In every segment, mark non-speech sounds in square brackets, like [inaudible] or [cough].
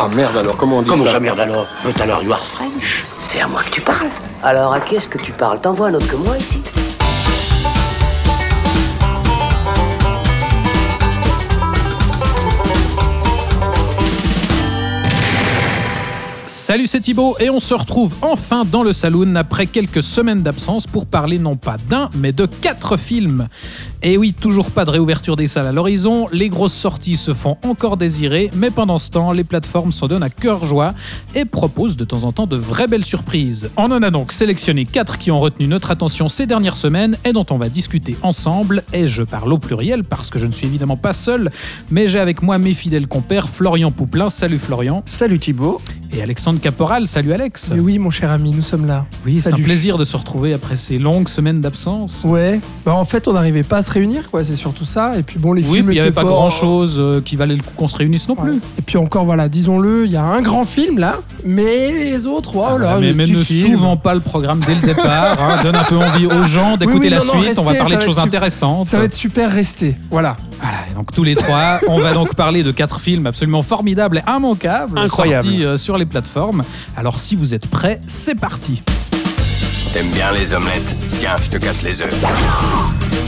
Ah merde alors, comment on dit Comment ça ça, merde alors But alors, you are French. C'est à moi que tu parles. Alors à qui est-ce que tu parles T'envoies un autre que moi ici Salut, c'est Thibaut et on se retrouve enfin dans le saloon après quelques semaines d'absence pour parler non pas d'un mais de quatre films. Et oui, toujours pas de réouverture des salles à l'horizon, les grosses sorties se font encore désirer, mais pendant ce temps, les plateformes s'en donnent à cœur joie et proposent de temps en temps de vraies belles surprises. On en a donc sélectionné quatre qui ont retenu notre attention ces dernières semaines et dont on va discuter ensemble. Et je parle au pluriel parce que je ne suis évidemment pas seul, mais j'ai avec moi mes fidèles compères Florian Pouplin. Salut Florian. Salut Thibaut. Et Alexandre Caporal. Salut Alex. Mais oui, mon cher ami, nous sommes là. Oui, c'est un plaisir de se retrouver après ces longues semaines d'absence. Ouais, bah en fait, on n'arrivait pas à se réunir, quoi, c'est surtout ça. Et puis bon, les Oui, films puis il n'y avait pas grand chose qui valait le coup qu'on se réunisse non plus. Et puis encore, voilà, disons-le, il y a un grand film là, mais les autres, oh là, Ah, mais le mais petit ne film. souvent pas le programme dès le départ. hein. donne un peu envie aux gens d'écouter oui, la non, non, suite. on va parler de choses intéressantes. Ça va être super resté. Voilà. Voilà, et donc tous les trois, on va donc parler de quatre films absolument formidables et immanquables Incroyable. sortis euh, sur les plateformes. Alors si vous êtes prêts, c'est parti. T'aimes bien les omelettes? Tiens, je te casse les œufs.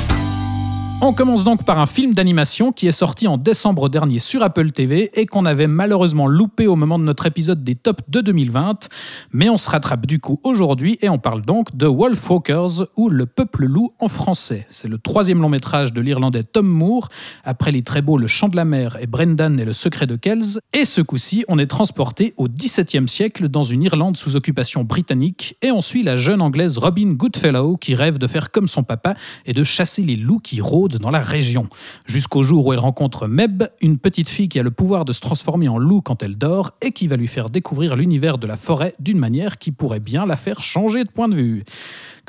On commence donc par un film d'animation qui est sorti en décembre dernier sur Apple TV et qu'on avait malheureusement loupé au moment de notre épisode des tops de 2020. Mais on se rattrape du coup aujourd'hui et on parle donc de Wolfwalkers ou Le Peuple Loup en français. C'est le troisième long métrage de l'Irlandais Tom Moore, après les très beaux Le Chant de la Mer et Brendan et le Secret de Kells. Et ce coup-ci, on est transporté au XVIIe siècle dans une Irlande sous occupation britannique et on suit la jeune anglaise Robin Goodfellow qui rêve de faire comme son papa et de chasser les loups qui rôdent dans la région. Jusqu'au jour où elle rencontre Meb, une petite fille qui a le pouvoir de se transformer en loup quand elle dort et qui va lui faire découvrir l'univers de la forêt d'une manière qui pourrait bien la faire changer de point de vue.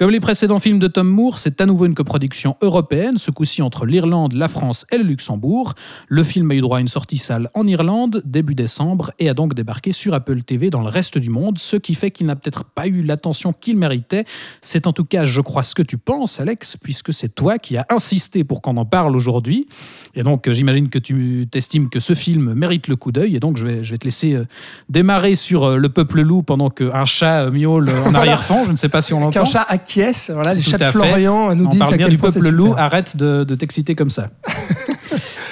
Comme les précédents films de Tom Moore, c'est à nouveau une coproduction européenne, ce coup-ci entre l'Irlande, la France et le Luxembourg. Le film a eu droit à une sortie salle en Irlande début décembre et a donc débarqué sur Apple TV dans le reste du monde, ce qui fait qu'il n'a peut-être pas eu l'attention qu'il méritait. C'est en tout cas, je crois, ce que tu penses, Alex, puisque c'est toi qui as insisté pour qu'on en parle aujourd'hui. Et donc, euh, j'imagine que tu t'estimes que ce film mérite le coup d'œil. Et donc, je vais, je vais te laisser euh, démarrer sur euh, Le Peuple Loup pendant qu'un chat euh, miaule en arrière-fond. Je ne sais pas si on l'entend. Qu'un chat voilà, les Tout chats de à fait. Florian nous On disent parle à bien quel du point peuple loup, arrête de, de t'exciter comme ça. [laughs]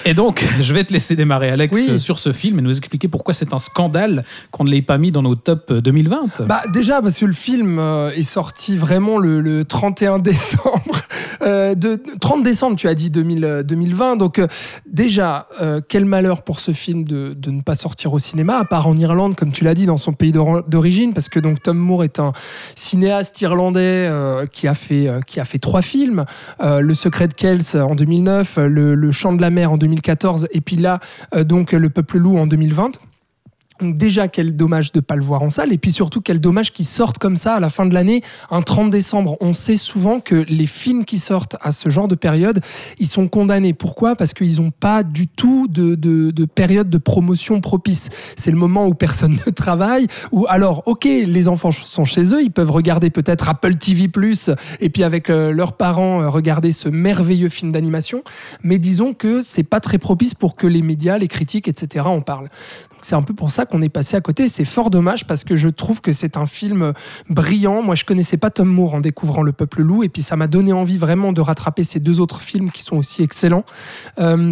Et donc, [laughs] je vais te laisser démarrer, Alex, Oui. euh, sur ce film et nous expliquer pourquoi c'est un scandale qu'on ne l'ait pas mis dans nos tops euh, 2020. Bah déjà parce que le film euh, est sorti vraiment le, le 31 [laughs] décembre. Euh, de, 30 décembre, tu as dit 2000, euh, 2020. Donc euh, déjà, euh, quel malheur pour ce film de, de ne pas sortir au cinéma, à part en Irlande, comme tu l'as dit, dans son pays d'or- d'origine, parce que donc Tom Moore est un cinéaste irlandais euh, qui a fait euh, qui a fait trois films, Euh, Le Secret de Kells en 2009, euh, le, le Chant de la Mer en 2014, et puis là euh, donc Le Peuple Loup en 2020. Déjà, quel dommage de pas le voir en salle. Et puis surtout, quel dommage qu'il sorte comme ça à la fin de l'année, un 30 décembre. On sait souvent que les films qui sortent à ce genre de période, ils sont condamnés. Pourquoi? Parce qu'ils n'ont pas du tout de, de- de période de promotion propice. C'est le moment où personne [laughs] ne travaille. Ou alors, ok, les enfants sont chez eux, ils peuvent regarder peut-être Apple TV+, et puis avec euh, leurs parents, euh, regarder ce merveilleux film d'animation. Mais disons que c'est pas très propice pour que les médias, les critiques, etc. en parlent. C'est un peu pour ça qu'on est passé à côté. C'est fort dommage parce que je trouve que c'est un film brillant. Moi, je connaissais pas Tom Moore en découvrant Le Peuple Loup, et puis ça m'a donné envie vraiment de rattraper ces deux autres films qui sont aussi excellents. Euh,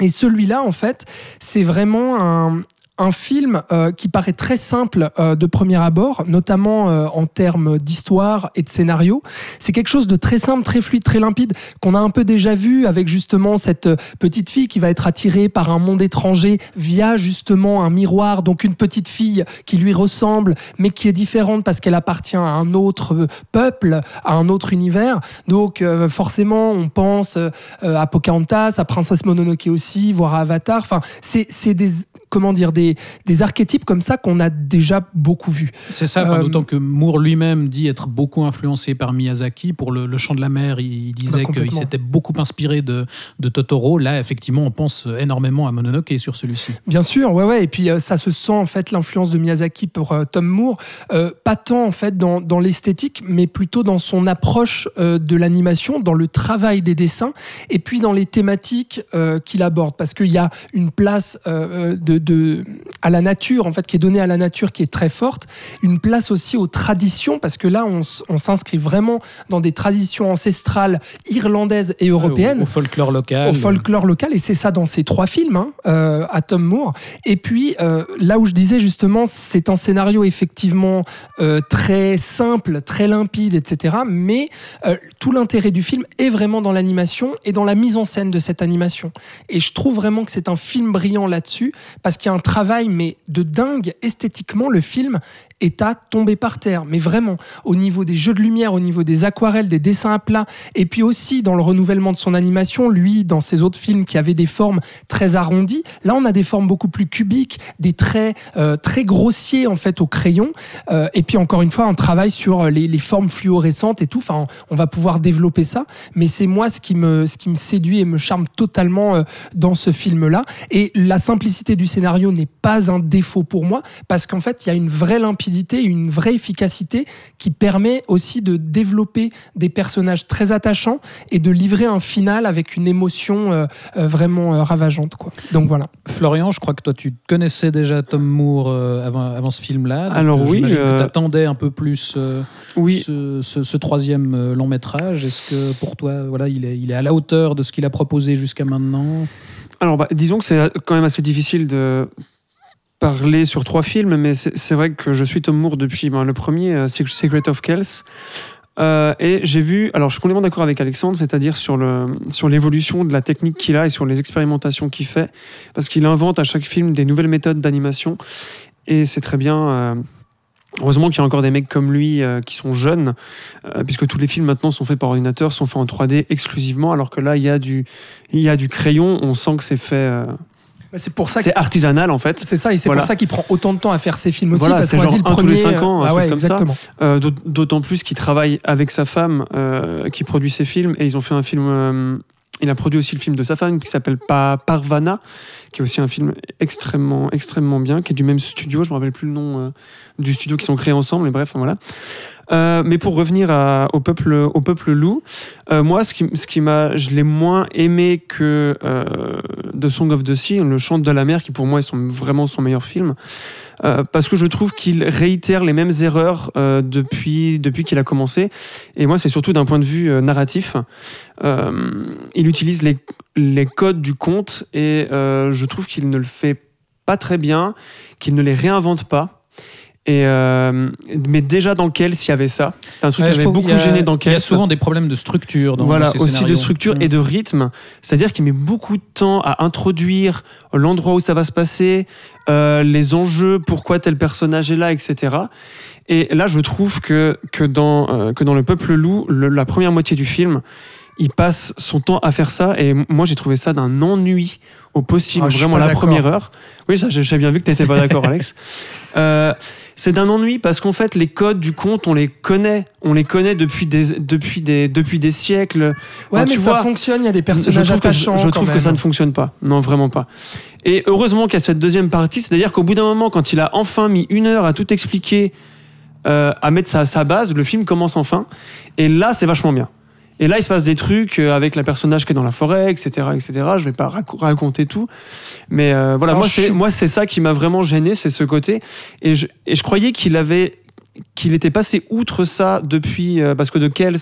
et celui-là, en fait, c'est vraiment un, un film euh, qui paraît très simple euh, de premier abord, notamment euh, en termes d'histoire et de scénario. C'est quelque chose de très simple, très fluide, très limpide, qu'on a un peu déjà vu avec justement cette euh, petite fille qui va être attirée par un monde étranger via justement un miroir, donc une petite fille qui lui ressemble, mais qui est différente parce qu'elle appartient à un autre euh, peuple, à un autre univers. Donc euh, forcément, on pense à Pocahontas, à Princesse Mononoke aussi, voire à Avatar. Enfin, c'est des comment dire des, des archétypes comme ça qu'on a déjà beaucoup vus. C'est ça, Euh, d'autant que Moore lui-même dit être beaucoup influencé par Miyazaki. Pour le, le Chant de la Mer, il, il disait Bah, qu'il s'était beaucoup inspiré de, de Totoro. Là, effectivement, on pense énormément à Mononoke sur celui-ci. Bien sûr, ouais, ouais. Et puis euh, ça se sent en fait l'influence de Miyazaki pour euh, Tom Moore, euh, pas tant en fait dans, dans l'esthétique, mais plutôt dans son approche de l'animation, dans le travail des dessins, et puis dans les thématiques qu'il aborde, parce qu'il y a une place de, de, à la nature, en fait, qui est donnée à la nature, qui est très forte. Une place aussi aux traditions, parce que là, on, on s'inscrit vraiment dans des traditions ancestrales irlandaises et européennes. Au, au folklore local. Au folklore local, et c'est ça dans ces trois films, hein, euh, à Tom Moore. Et puis, euh, là où je disais justement, c'est un scénario effectivement euh, très simple, très limpide, etc. Mais tout l'intérêt du film est vraiment dans l'animation et dans la mise en scène de cette animation. Et je trouve vraiment que c'est un film brillant là-dessus, parce qu'il y a un travail, mais de dingue, esthétiquement, le film est à tomber par terre. Mais vraiment, au niveau des jeux de lumière, au niveau des aquarelles, des dessins à plat, et puis aussi dans le renouvellement de son animation, lui, dans ses autres films qui avaient des formes très arrondies, là on a des formes beaucoup plus cubiques, des traits euh, très grossiers en fait au crayon, euh, et puis encore une fois un travail sur les, les formes fluorescentes et tout. Enfin, on va pouvoir développer ça, mais c'est moi ce qui me ce qui me séduit et me charme totalement euh, dans ce film-là. Et la simplicité du scénario n'est pas un défaut pour moi, parce qu'en fait il y a une vraie limpidité, une vraie efficacité qui permet aussi de développer des personnages très attachants et de livrer un final avec une émotion euh, euh, vraiment euh, ravageante. Quoi. Donc voilà. Florian, je crois que toi, tu connaissais déjà Tom Moore euh, avant, avant ce film-là. Alors oui, euh, t'attendais un peu plus euh, Oui, ce, ce- ce troisième euh, long métrage. Est-ce que pour toi, voilà, il est, il est à la hauteur de ce qu'il a proposé jusqu'à maintenant? Alors, bah, disons que c'est quand même assez difficile de parler sur trois films, mais c'est vrai que je suis Tom Moore depuis ben, le premier, euh, Secret of Kells. Euh, et j'ai vu, alors je suis complètement d'accord avec Alexandre, c'est-à-dire sur le sur l'évolution de la technique qu'il a et sur les expérimentations qu'il fait, parce qu'il invente à chaque film des nouvelles méthodes d'animation, et c'est très bien. euh, Heureusement qu'il y a encore des mecs comme lui qui sont jeunes, puisque tous les films maintenant sont faits par ordinateur, sont faits en 3D exclusivement, alors que là il y a du il y a du crayon, on sent que c'est fait, C'est pour ça c'est artisanal en fait. c'est ça, et c'est Voilà. pour ça qu'il prend autant de temps à faire ses films aussi, Voilà, parce c'est qu'on a dit le tous les cinq ans, un ah truc ouais, comme ça. exactement. Euh, d'aut- D'autant plus qu'il travaille avec sa femme euh, qui produit ses films et ils ont fait un film. euh, il a produit aussi le film de sa femme qui s'appelle Pa- Parvana, qui est aussi un film extrêmement, extrêmement bien, qui est du même studio. Je me rappelle plus le nom euh, du studio qui sont créés ensemble, mais bref, voilà. Euh, mais pour revenir au peuple, au peuple loup, euh, moi, ce qui, m'a, je l'ai moins aimé que euh, The Song of the Sea, Le Chant de la mer, qui pour moi est vraiment son meilleur film. Euh, parce que je trouve qu'il réitère les mêmes erreurs depuis, depuis qu'il a commencé. Et moi, c'est surtout d'un point de vue narratif. Il utilise les, les codes du conte et je trouve qu'il ne le fait pas très bien, qu'il ne les réinvente pas. Et euh, mais déjà dans Kells, il y avait ça. C'était un truc Ouais, qui m'avait beaucoup a- gêné dans Il y a Kells. souvent des problèmes de structure dans Voilà, ces aussi de structure Mm. et de rythme. C'est-à-dire qu'il met beaucoup de temps à introduire l'endroit où ça va se passer, euh, les enjeux, pourquoi tel personnage est là, etc. Et là, je trouve que, que, dans, euh, que dans Le Peuple Loup, le- la première moitié du film, il passe son temps à faire ça. Et moi, j'ai trouvé ça d'un ennui au possible, Ah, vraiment la première heure. Oui, ça, j'ai j'ai bien vu que tu n'étais pas d'accord, Alex. [laughs] Euh, c'est d'un ennui parce qu'en fait, les codes du conte, on les connaît. On les connaît depuis des, depuis des, depuis des siècles. Ouais, Enfin, mais tu ça vois, fonctionne, il y a des je personnages que, attachants. je quand trouve que ça ne fonctionne pas. Non, vraiment pas. Et heureusement qu'il y a cette deuxième partie, c'est-à-dire qu'au bout d'un moment, quand il a enfin mis une heure à tout expliquer, euh, à mettre sa, sa base, le film commence enfin. Et là, c'est vachement bien. Et là, il se passe des trucs euh, avec la personnage qui est dans la forêt, etc., etc. Je vais pas rac- raconter tout, mais euh, voilà, moi, je c'est moi, c'est ça qui m'a vraiment gêné, c'est ce côté. Et je, et je croyais qu'il avait, qu'il était passé outre ça depuis, euh, parce que de Kells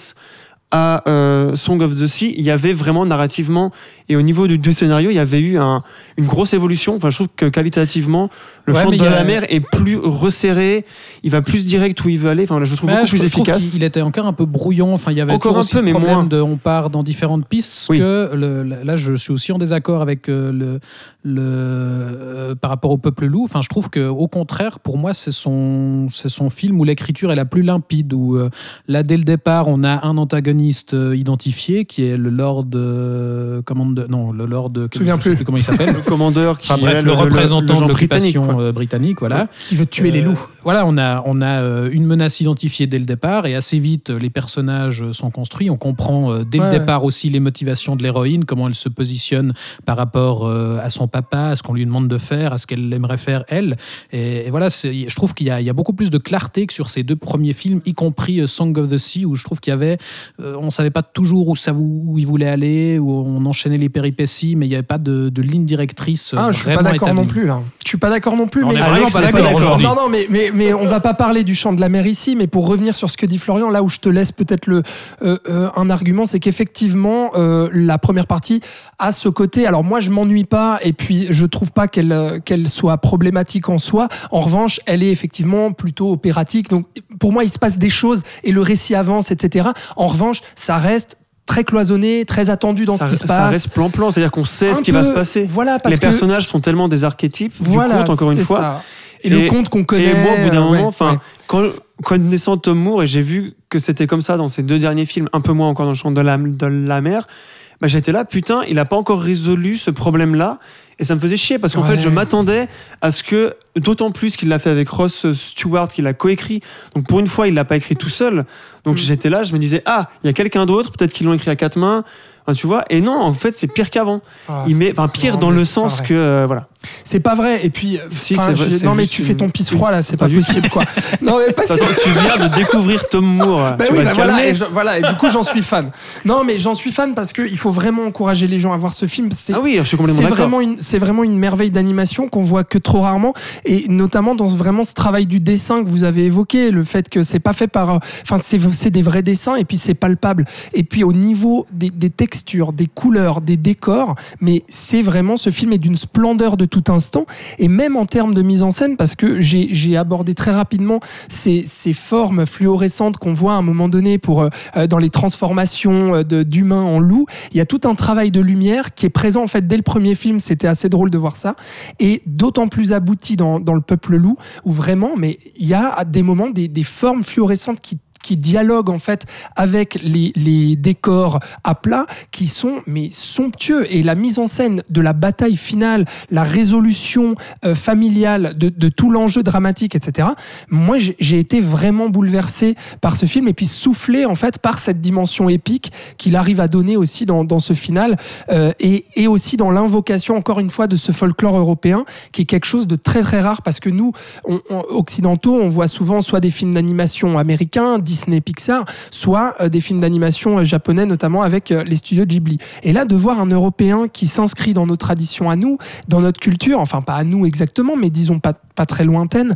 à euh, Song of the Sea, il y avait vraiment narrativement et au niveau du, du scénario, il y avait eu un- une grosse évolution. Enfin, je trouve que qualitativement, le Ouais, chant de a- la mer est plus resserré, il va plus direct où il veut aller. Enfin, là, je trouve Ouais, beaucoup je, plus trouve efficace. qu'il- Il était encore un peu brouillon. Enfin, il y avait Encore un peu, ce mais problème moins. de on part dans différentes pistes. Oui. que le- là, je suis aussi en désaccord avec euh, le, le euh, par rapport au peuple loup. Enfin, je trouve que au contraire, pour moi, c'est son c'est son film où l'écriture est la plus limpide. Où euh, là, dès le départ, on a un antagoniste euh, identifié qui est le Lord euh, comment de- non le Lord. Je souviens sais plus. comment il s'appelle. le commandeur qui Enfin bref, est le, représentant de l'occupation euh, britannique, voilà. Qui veut tuer les Euh, loups. Voilà, on a, on a euh, une menace identifiée dès le départ et assez vite euh, les personnages euh, sont construits. On comprend euh, dès Ouais, le départ aussi les motivations de l'héroïne, comment elle se positionne par rapport euh, à son papa, à ce qu'on lui demande de faire, à ce qu'elle aimerait faire elle. Et, et voilà, je trouve qu'il y, a- il y a beaucoup plus de clarté que sur ces deux premiers films, y compris euh, Song of the Sea, où je trouve qu'il y avait, euh, euh, on savait pas toujours où ça où il voulait aller, où on enchaînait les péripéties, mais il n'y avait pas de, de ligne directrice. euh, Ah, je suis pas d'accord non plus là. Je suis pas d'accord non plus. On mais est vraiment Alex pas n'est pas d'accord. Non, non, mais, mais, mais on va pas parler du champ de la mer ici, mais pour revenir sur ce que dit Florian, là où je te laisse peut-être le euh, euh, un argument, c'est qu'effectivement, euh, la première partie a ce côté. Alors moi, je m'ennuie pas, et puis je trouve pas qu'elle qu'elle soit problématique en soi. En revanche, elle est effectivement plutôt opératique. Donc pour moi, il se passe des choses et le récit avance, etc. En revanche, ça reste très cloisonné, très attendu dans ça, ce qui se ça passe. reste plan-plan, c'est-à-dire qu'on sait Un ce qui va se passer. Voilà, parce Les que personnages sont tellement des archétypes voilà, du conte, encore une fois. ça. Et, le conte qu'on connaît. Et moi, au bout d'un euh, ouais, moment, enfin, ouais. quand connaissant Tom Moore, et j'ai vu que c'était comme ça dans ses deux derniers films, un peu moins encore dans le champ de la, de la mer, bah, j'étais là, putain, il n'a pas encore résolu ce problème-là. Et ça me faisait chier parce qu'en Ouais. fait, je m'attendais à ce que, d'autant plus qu'il l'a fait avec Ross Stewart, qu'il a coécrit. Donc pour une fois, il l'a pas écrit tout seul. Donc Mm. j'étais là, je me disais, ah, il y a quelqu'un d'autre, peut-être qu'ils l'ont écrit à quatre mains. Enfin, tu vois, et non, en fait, c'est pire qu'avant. Ah, Il met, enfin, pire non, dans le sens que, euh, voilà. C'est pas vrai. Et puis, Si, enfin, c'est vrai, je- non mais tu fais ton pisse froid là, c'est pas possible quoi. [laughs] non mais parce que. Tu viens de découvrir Tom Moore. [laughs] Bah tu oui, vas bah voilà, calmer. et, je- voilà, et du coup j'en suis fan. Non mais j'en suis fan parce qu'il faut vraiment encourager les gens à voir ce film. C'est Ah oui, je suis complètement c'est d'accord. vraiment une c'est vraiment une merveille d'animation qu'on voit que trop rarement et notamment dans vraiment ce travail du dessin que vous avez évoqué le fait que c'est pas fait par enfin c'est des vrais dessins et puis c'est palpable. Et puis au niveau des, textures des couleurs des décors mais c'est vraiment ce film est d'une splendeur de tout instant. Et même en termes de mise en scène parce que j'ai abordé très rapidement ces, ces formes fluorescentes qu'on voit à un moment donné pour euh, euh, dans les transformations euh, d'humains en loups il y a tout un travail de lumière qui est présent en fait dès le premier film. C'était assez drôle de voir ça. Et d'autant plus abouti dans, dans le peuple loup où vraiment mais il y a à des moments des, des formes fluorescentes qui qui dialoguent en fait avec les, les décors à plat qui sont mais somptueux. Et la mise en scène de la bataille finale la résolution euh, familiale de, de tout l'enjeu dramatique etc moi j'ai été vraiment bouleversé par ce film et puis soufflé en fait par cette dimension épique qu'il arrive à donner aussi dans, dans ce final euh, et, et aussi dans l'invocation encore une fois de ce folklore européen qui est quelque chose de très très rare parce que nous occidentaux on voit souvent soit des films d'animation américains Disney Pixar soit euh, des films d'animation euh, japonais notamment avec euh, les studios Ghibli et là de voir un européen qui s'inscrit dans nos traditions à nous dans notre culture enfin pas à nous exactement mais disons pas pas très lointaine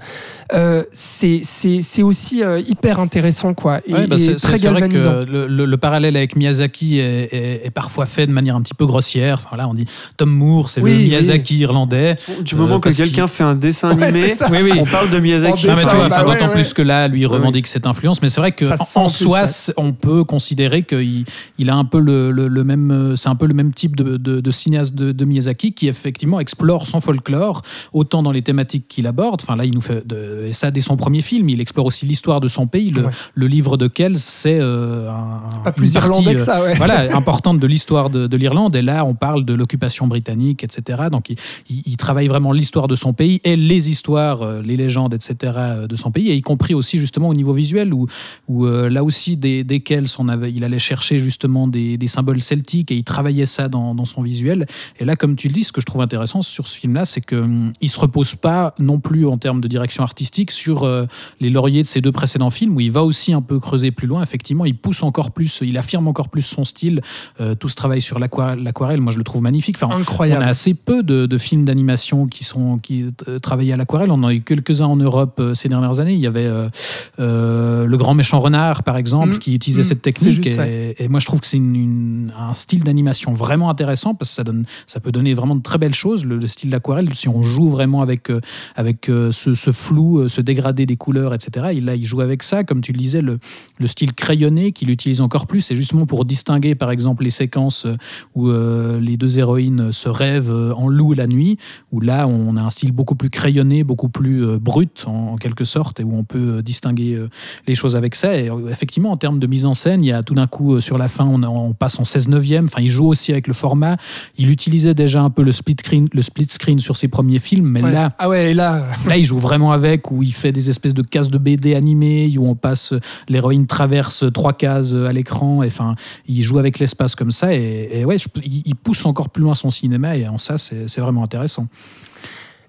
euh, c'est c'est c'est aussi euh, hyper intéressant quoi et, Ouais, bah, et très vrai que le, le- le parallèle avec Miyazaki est, est- est parfois fait de manière un petit peu grossière. Enfin, là, on dit Tom Moore, c'est Oui, le oui. Miyazaki irlandais. Du moment que quelqu'un fait un dessin animé, on parle de Miyazaki. Mais tu vois, bah d'autant ouais. plus que là, lui revendique cette influence. Mais c'est vrai que en, plus, soi, ouais. on peut considérer qu'il il a un peu le, le- le même, euh, c'est un peu le même type de, de- de cinéaste de, de Miyazaki qui effectivement explore son folklore autant dans les thématiques qu'il aborde. Enfin là, il nous fait ça dès son premier film. Il explore aussi l'histoire de son pays. Le, Ouais. le livre de Kells, c'est euh, un, pas plus partie, irlandais que euh, ça ouais voilà, importante de l'histoire de, de l'Irlande. Et là, on parle de l'occupation britannique, etc. Donc, il, il- il travaille vraiment l'histoire de son pays et les histoires, euh, les légendes, etc. euh, de son pays, et y compris aussi justement au niveau visuel, où, où euh, là aussi, des, desquels on avait, il allait chercher justement des, des symboles celtiques et il travaillait ça dans, dans son visuel. Et là, comme tu le dis, ce que je trouve intéressant sur ce film-là, c'est qu'il ne se repose pas non plus en termes de direction artistique sur euh, les lauriers de ses deux précédents films, où il va aussi un peu creuser plus loin. Effectivement, il pousse encore plus, il affirme encore plus son style. Euh, tout ce travail sur l'aquarelle, moi je le trouve magnifique. Enfin, on incroyable a assez peu de, de films d'animation qui sont qui à l'aquarelle. On en a eu quelques-uns en Europe ces dernières années. Il y avait le Grand Méchant Renard, par exemple, Mm, qui utilisait mm, cette technique. juste, et, et moi, je trouve que c'est un style d'animation vraiment intéressant parce que ça donne, ça peut donner vraiment de très belles choses. Le, le style d'aquarelle, si on joue vraiment avec euh, avec euh, ce, ce flou, euh, ce dégradé des couleurs, etc. Et là, il joue avec ça, comme tu le disais, le, le style crayonné qu'il utilise encore plus, c'est justement pour distinguer, par exemple, les séquences où les deux héroïnes se rêvent en loup la nuit, où là, on a un style beaucoup plus crayonné, beaucoup plus brut, en, en quelque sorte, et où on peut distinguer les choses avec Et euh, effectivement, en termes de mise en scène, il y a tout d'un coup, euh, sur la fin, on, on passe en 16 neuvième. Enfin, il joue aussi avec le format. Il utilisait déjà un peu le split screen, le split screen sur ses premiers films, mais Ouais. là, ah ouais là [laughs] Là, il joue vraiment avec, où il fait des espèces de cases de BD animées, où on passe, l'héroïne traverse trois cases à l'écran, et enfin, il joue avec l'espace comme ça, et, et ouais, je- il, il pousse encore plus loin son cinéma, et en ça, c'est vraiment intéressant.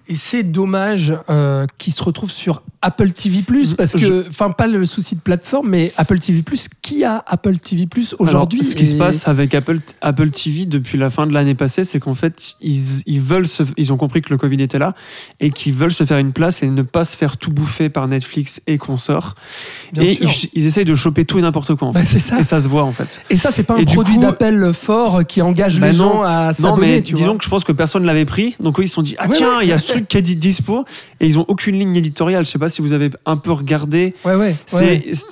Et c'est dommage euh, qu'il se retrouve sur Apple TV parce que, enfin, pas le souci de plateforme, mais Apple TV qui a Apple TV aujourd'hui Ce qui se passe avec Apple, Apple TV depuis la fin de l'année passée, c'est qu'en fait, ils, ils veulent se, ils ont compris que le Covid était là et qu'ils veulent se faire une place et ne pas se faire tout bouffer par Netflix et consorts. Et ils, ils, essayent de choper tout et n'importe quoi. En bah, fait. ça. Et ça se voit en fait. Et ça, c'est pas un produit d'appel fort qui engage bah les gens à s'abonner. Disons que je pense que personne ne l'avait pris, donc eux, ils se sont dit ah tiens, il y a ce truc qui est dispo et ils ont aucune ligne éditoriale. Je sais pas si vous avez un peu regardé. Ouais ouais.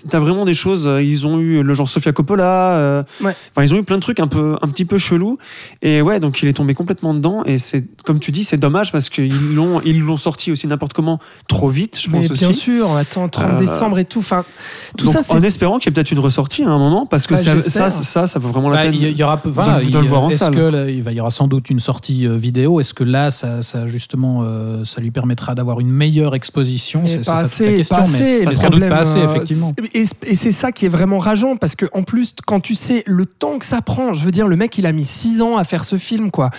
T'as vraiment des choses. Euh, ils ont eu le genre Sofia Coppola. Euh, enfin, ils ont eu plein de trucs un peu, un petit peu chelous. Et ouais, donc il est tombé complètement dedans. Et c'est, comme tu dis, c'est dommage parce qu'ils l'ont, ils l'ont sorti aussi n'importe comment trop vite, je pense bien sûr, attends, 30 euh, décembre et tout. Enfin, tout ça, en espérant qu'il y ait peut-être une ressortie à un moment, parce que bah, ça, ça, ça, ça, vaut vraiment la bah, peine. Il y aura, voilà, de, le voir en salle. Que, il y aura sans doute une sortie vidéo? Est-ce que là, ça, ça justement, ça lui permettra d'avoir une meilleure exposition C'est pas assez, pas assez, mais, sans doute pas assez, effectivement. Et, c'est ça qui est vraiment rageant, parce que en plus, quand tu sais le temps que ça prend, je veux dire, le mec, il a mis 6 ans à faire ce film, quoi.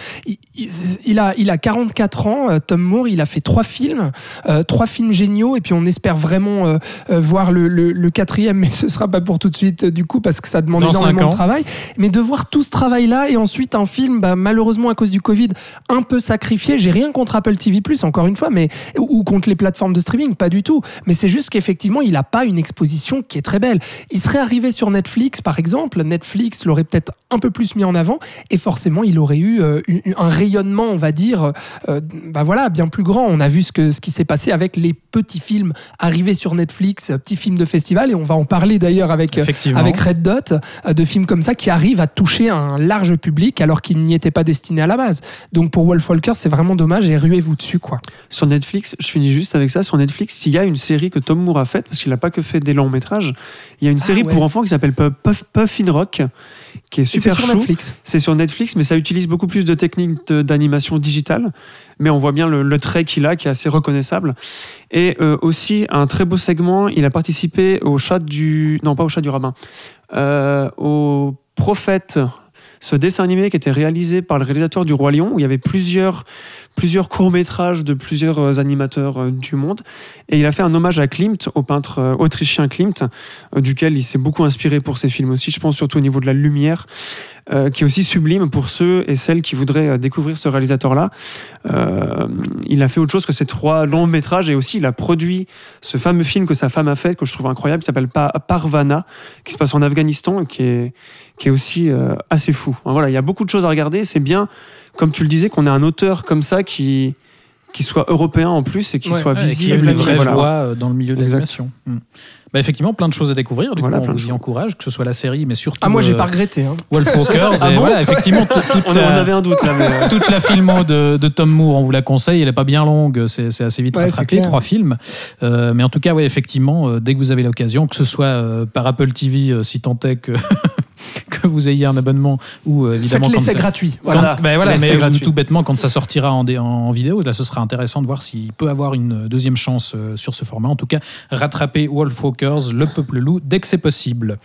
Il, a, il a 44 ans, euh, Tom Moore, il a fait trois films, euh, trois films géniaux, et puis on espère vraiment euh, voir le, le, quatrième, [laughs] mais ce sera pas pour tout de suite, du coup, parce que ça demande énormément de travail. Mais de voir tout ce travail-là, et ensuite un film, bah, malheureusement à cause du Covid, un peu sacrifié. J'ai rien contre Apple TV+, encore une fois, mais ou contre les plateformes de streaming, pas du tout. Mais c'est juste qu'effectivement, il n'a pas une exposition qui est très belle. Il serait arrivé sur Netflix, par exemple. Netflix l'aurait peut-être un peu plus mis en avant, et forcément, il aurait eu euh, un rayonnement, on va dire, euh, bah voilà, bien plus grand. On a vu ce, que, ce qui s'est passé avec les petits films arrivés sur Netflix, euh, petits films de festival, et on va en parler d'ailleurs avec, avec Red Dot, de films comme ça qui arrivent à toucher un large public alors qu'ils n'y étaient pas destinés à la base. Donc pour Wolf Walker, c'est vraiment dommage et ruez-vous dessus. Quoi. Sur Netflix, je finis juste avec ça, sur Netflix, il y a une série que Tom Moore a faite, parce qu'il n'a pas que fait des longs métrages, il y a une ah série pour enfants qui s'appelle Puff, Puff in Rock, qui est super C'est sur Netflix. C'est sur Netflix, mais ça utilise beaucoup plus de techniques d'animation digitale, mais on voit bien le, trait qu'il a, qui est assez reconnaissable. Et euh, aussi, un très beau segment, il a participé au chat du... Non, pas au chat du rabbin. Euh, au prophète ce dessin animé qui était réalisé par le réalisateur du Roi Lion, où il y avait plusieurs, plusieurs courts-métrages de plusieurs euh, animateurs euh, du monde. Et il a fait un hommage à Klimt, au peintre euh, autrichien Klimt, duquel il s'est beaucoup inspiré pour ses films aussi, je pense surtout au niveau de la lumière. Euh, qui est aussi sublime pour ceux et celles qui voudraient euh, découvrir ce réalisateur-là. Euh, il a fait autre chose que ces trois longs métrages et aussi il a produit ce fameux film que sa femme a fait, que je trouve incroyable, qui s'appelle Parvana, qui se passe en Afghanistan et qui est, qui est aussi assez fou. Voilà, il y a beaucoup de choses à regarder. C'est bien, comme tu le disais, qu'on ait un auteur comme ça qui qui soit européen en plus et qui soit visible. Et qui une vraie voix dans le milieu de l'animation. Hmm. Bah, effectivement, plein de choses à découvrir. Du coup, on vous y encourage, que ce soit la série, mais surtout. Ah, moi, j'ai pas regretté. Hein. Wolfwalkers. [laughs] ah et voilà, effectivement, on, avait un doute là. Euh. toute la filmo de, de, Tom Moore, on vous la conseille. Elle est pas bien longue, c'est assez vite rattrapé, trois films. Euh, mais en tout cas, ouais, effectivement, euh, dès que vous avez l'occasion, que ce soit par Apple TV, si tant est que que vous ayez un abonnement ou évidemment quand c'est gratuit. Voilà. Ben voilà mais tout bêtement quand ça sortira en, en, vidéo, là ce sera intéressant de voir s'il peut avoir une deuxième chance sur ce format. En tout cas, rattraper Wolfwalkers le peuple loup, dès que c'est possible.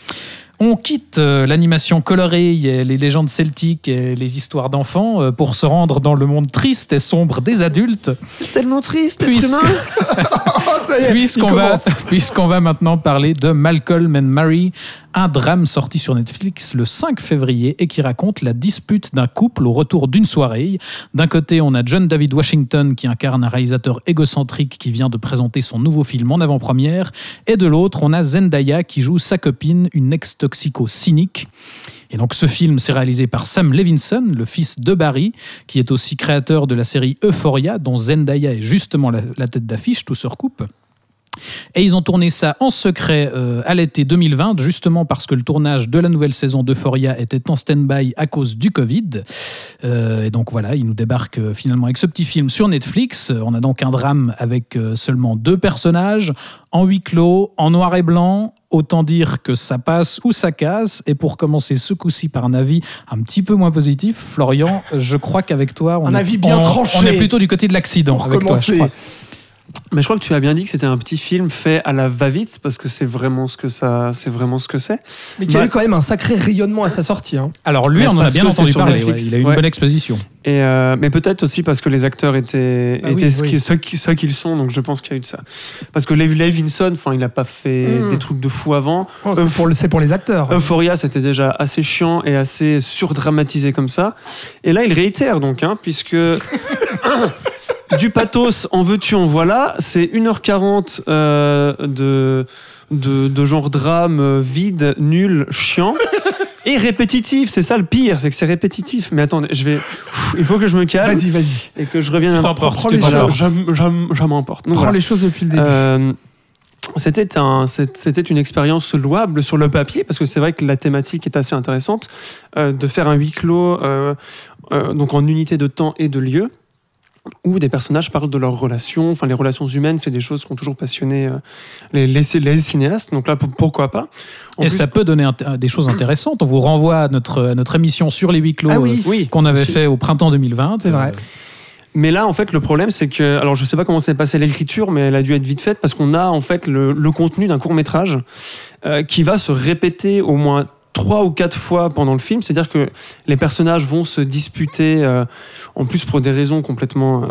On quitte euh, l'animation colorée, les légendes celtiques et les histoires d'enfants euh, pour se rendre dans le monde triste et sombre des adultes. C'est tellement triste, être humain. [laughs] Puisqu'on va, [laughs] puisqu'on va maintenant parler de Malcolm and Mary, un drame sorti sur Netflix le 5 février et qui raconte la dispute d'un couple au retour d'une soirée. D'un côté, on a John David Washington qui incarne un réalisateur égocentrique qui vient de présenter son nouveau film en avant-première, et de l'autre, on a Zendaya qui joue sa copine, une ex-toxico-cynique. Et donc ce film, s'est réalisé par Sam Levinson, le fils de Barry, qui est aussi créateur de la série Euphoria, dont Zendaya est justement la, la tête d'affiche, tout se recoupe. Et ils ont tourné ça en secret euh, à l'été 2020, justement parce que le tournage de la nouvelle saison d'Euphoria était en stand-by à cause du Covid. Euh, et donc voilà, ils nous débarquent euh, finalement avec ce petit film sur Netflix. On a donc un drame avec seulement deux personnages, en huis clos, en noir et blanc. Autant dire que ça passe ou ça casse. Et pour commencer ce coup-ci par un avis un petit peu moins positif, Florian, je crois qu'avec toi, on, un avis bien tranché. on est plutôt du côté de l'accident. Pour commencer. Mais je crois que tu as bien dit que c'était un petit film fait à la va-vite parce que c'est vraiment ce que ça, c'est vraiment ce que c'est. Mais qui a Ouais. eu quand même un sacré rayonnement à sa sortie. hein. Alors lui, Mais on en a bien entendu parler. Ouais, il a eu une Ouais. bonne exposition. Et euh, mais peut-être aussi parce que les acteurs étaient, Ah étaient oui, ce oui. qui- ceux qui- ceux qu'ils sont, donc je pense qu'il y a eu de ça. Parce que Lev Levinson, enfin, il a pas fait Mm. des trucs de fou avant. Oh, c'est Euph- pour, le- c'est pour les acteurs. Euphoria, c'était déjà assez chiant et assez surdramatisé comme ça. Et là, il réitère donc, hein, puisque [laughs] du pathos, en veux-tu, en voilà. C'est 1h40 euh, de, de, de genre drame euh, vide, nul, chiant. Et répétitif, c'est ça le pire, c'est que c'est répétitif. Mais attendez, je vais, Pff, il faut que je me calme Vas-y, vas-y. et que je revienne. T'emportes, prends tu les Voilà, t'emportes. j'aime- j'aime- je m'emporte. Prends voilà. les choses depuis le début. Euh, c'était un, c'était une expérience louable sur le papier parce que c'est vrai que la thématique est assez intéressante euh, de faire un huis clos euh, euh, donc en unité de temps et de lieu où des personnages parlent de leurs relations. Enfin, les relations humaines, c'est des choses qui ont toujours passionné euh, les, les, les cinéastes. Donc là, pour- pourquoi pas? En Et plus- ça peut donner int- des choses intéressantes. On vous renvoie à notre, à notre émission sur les huis clos Ah oui. euh, oui, qu'on avait aussi. fait au printemps 2020. C'est vrai. Mais là, en fait, le problème, c'est que, alors, je sais pas comment s'est passée l'écriture, mais elle a dû être vite faite parce qu'on a en fait le, le contenu d'un court métrage euh, qui va se répéter au moins trois ou quatre fois pendant le film. C'est-à-dire que les personnages vont se disputer, euh, en plus pour des raisons complètement euh,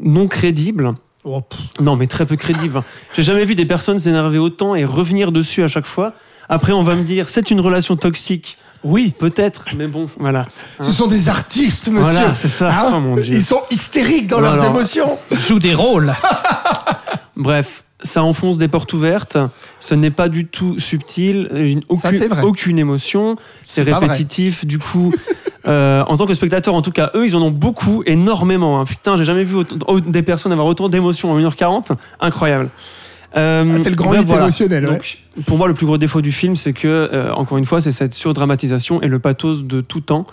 non crédibles. Oh. Non, mais très peu crédibles. hein. J'ai jamais vu des personnes s'énerver autant et revenir dessus à chaque fois. Après, on va me dire, c'est une relation toxique. Oui. Peut-être, mais bon, voilà. Ce sont des artistes, monsieur. Voilà, c'est ça. Hein oh mon dieu. Ils sont hystériques dans leurs Alors- émotions. Joue des rôles. Bref, ça enfonce des portes ouvertes. Ce n'est pas du tout subtil. une- aucune, émotion. C'est répétitif. Du coup, [laughs] euh, en tant que spectateur, en tout cas, eux, ils en ont beaucoup, énormément. hein. Putain, j'ai jamais vu autant- des personnes avoir autant d'émotions en 1h40. Incroyable. Euh, Ah, c'est le grand bref, émotionnel, ouais. Donc, pour moi, le plus gros défaut du film, c'est que, euh, encore une fois, c'est cette surdramatisation et le pathos de tout temps.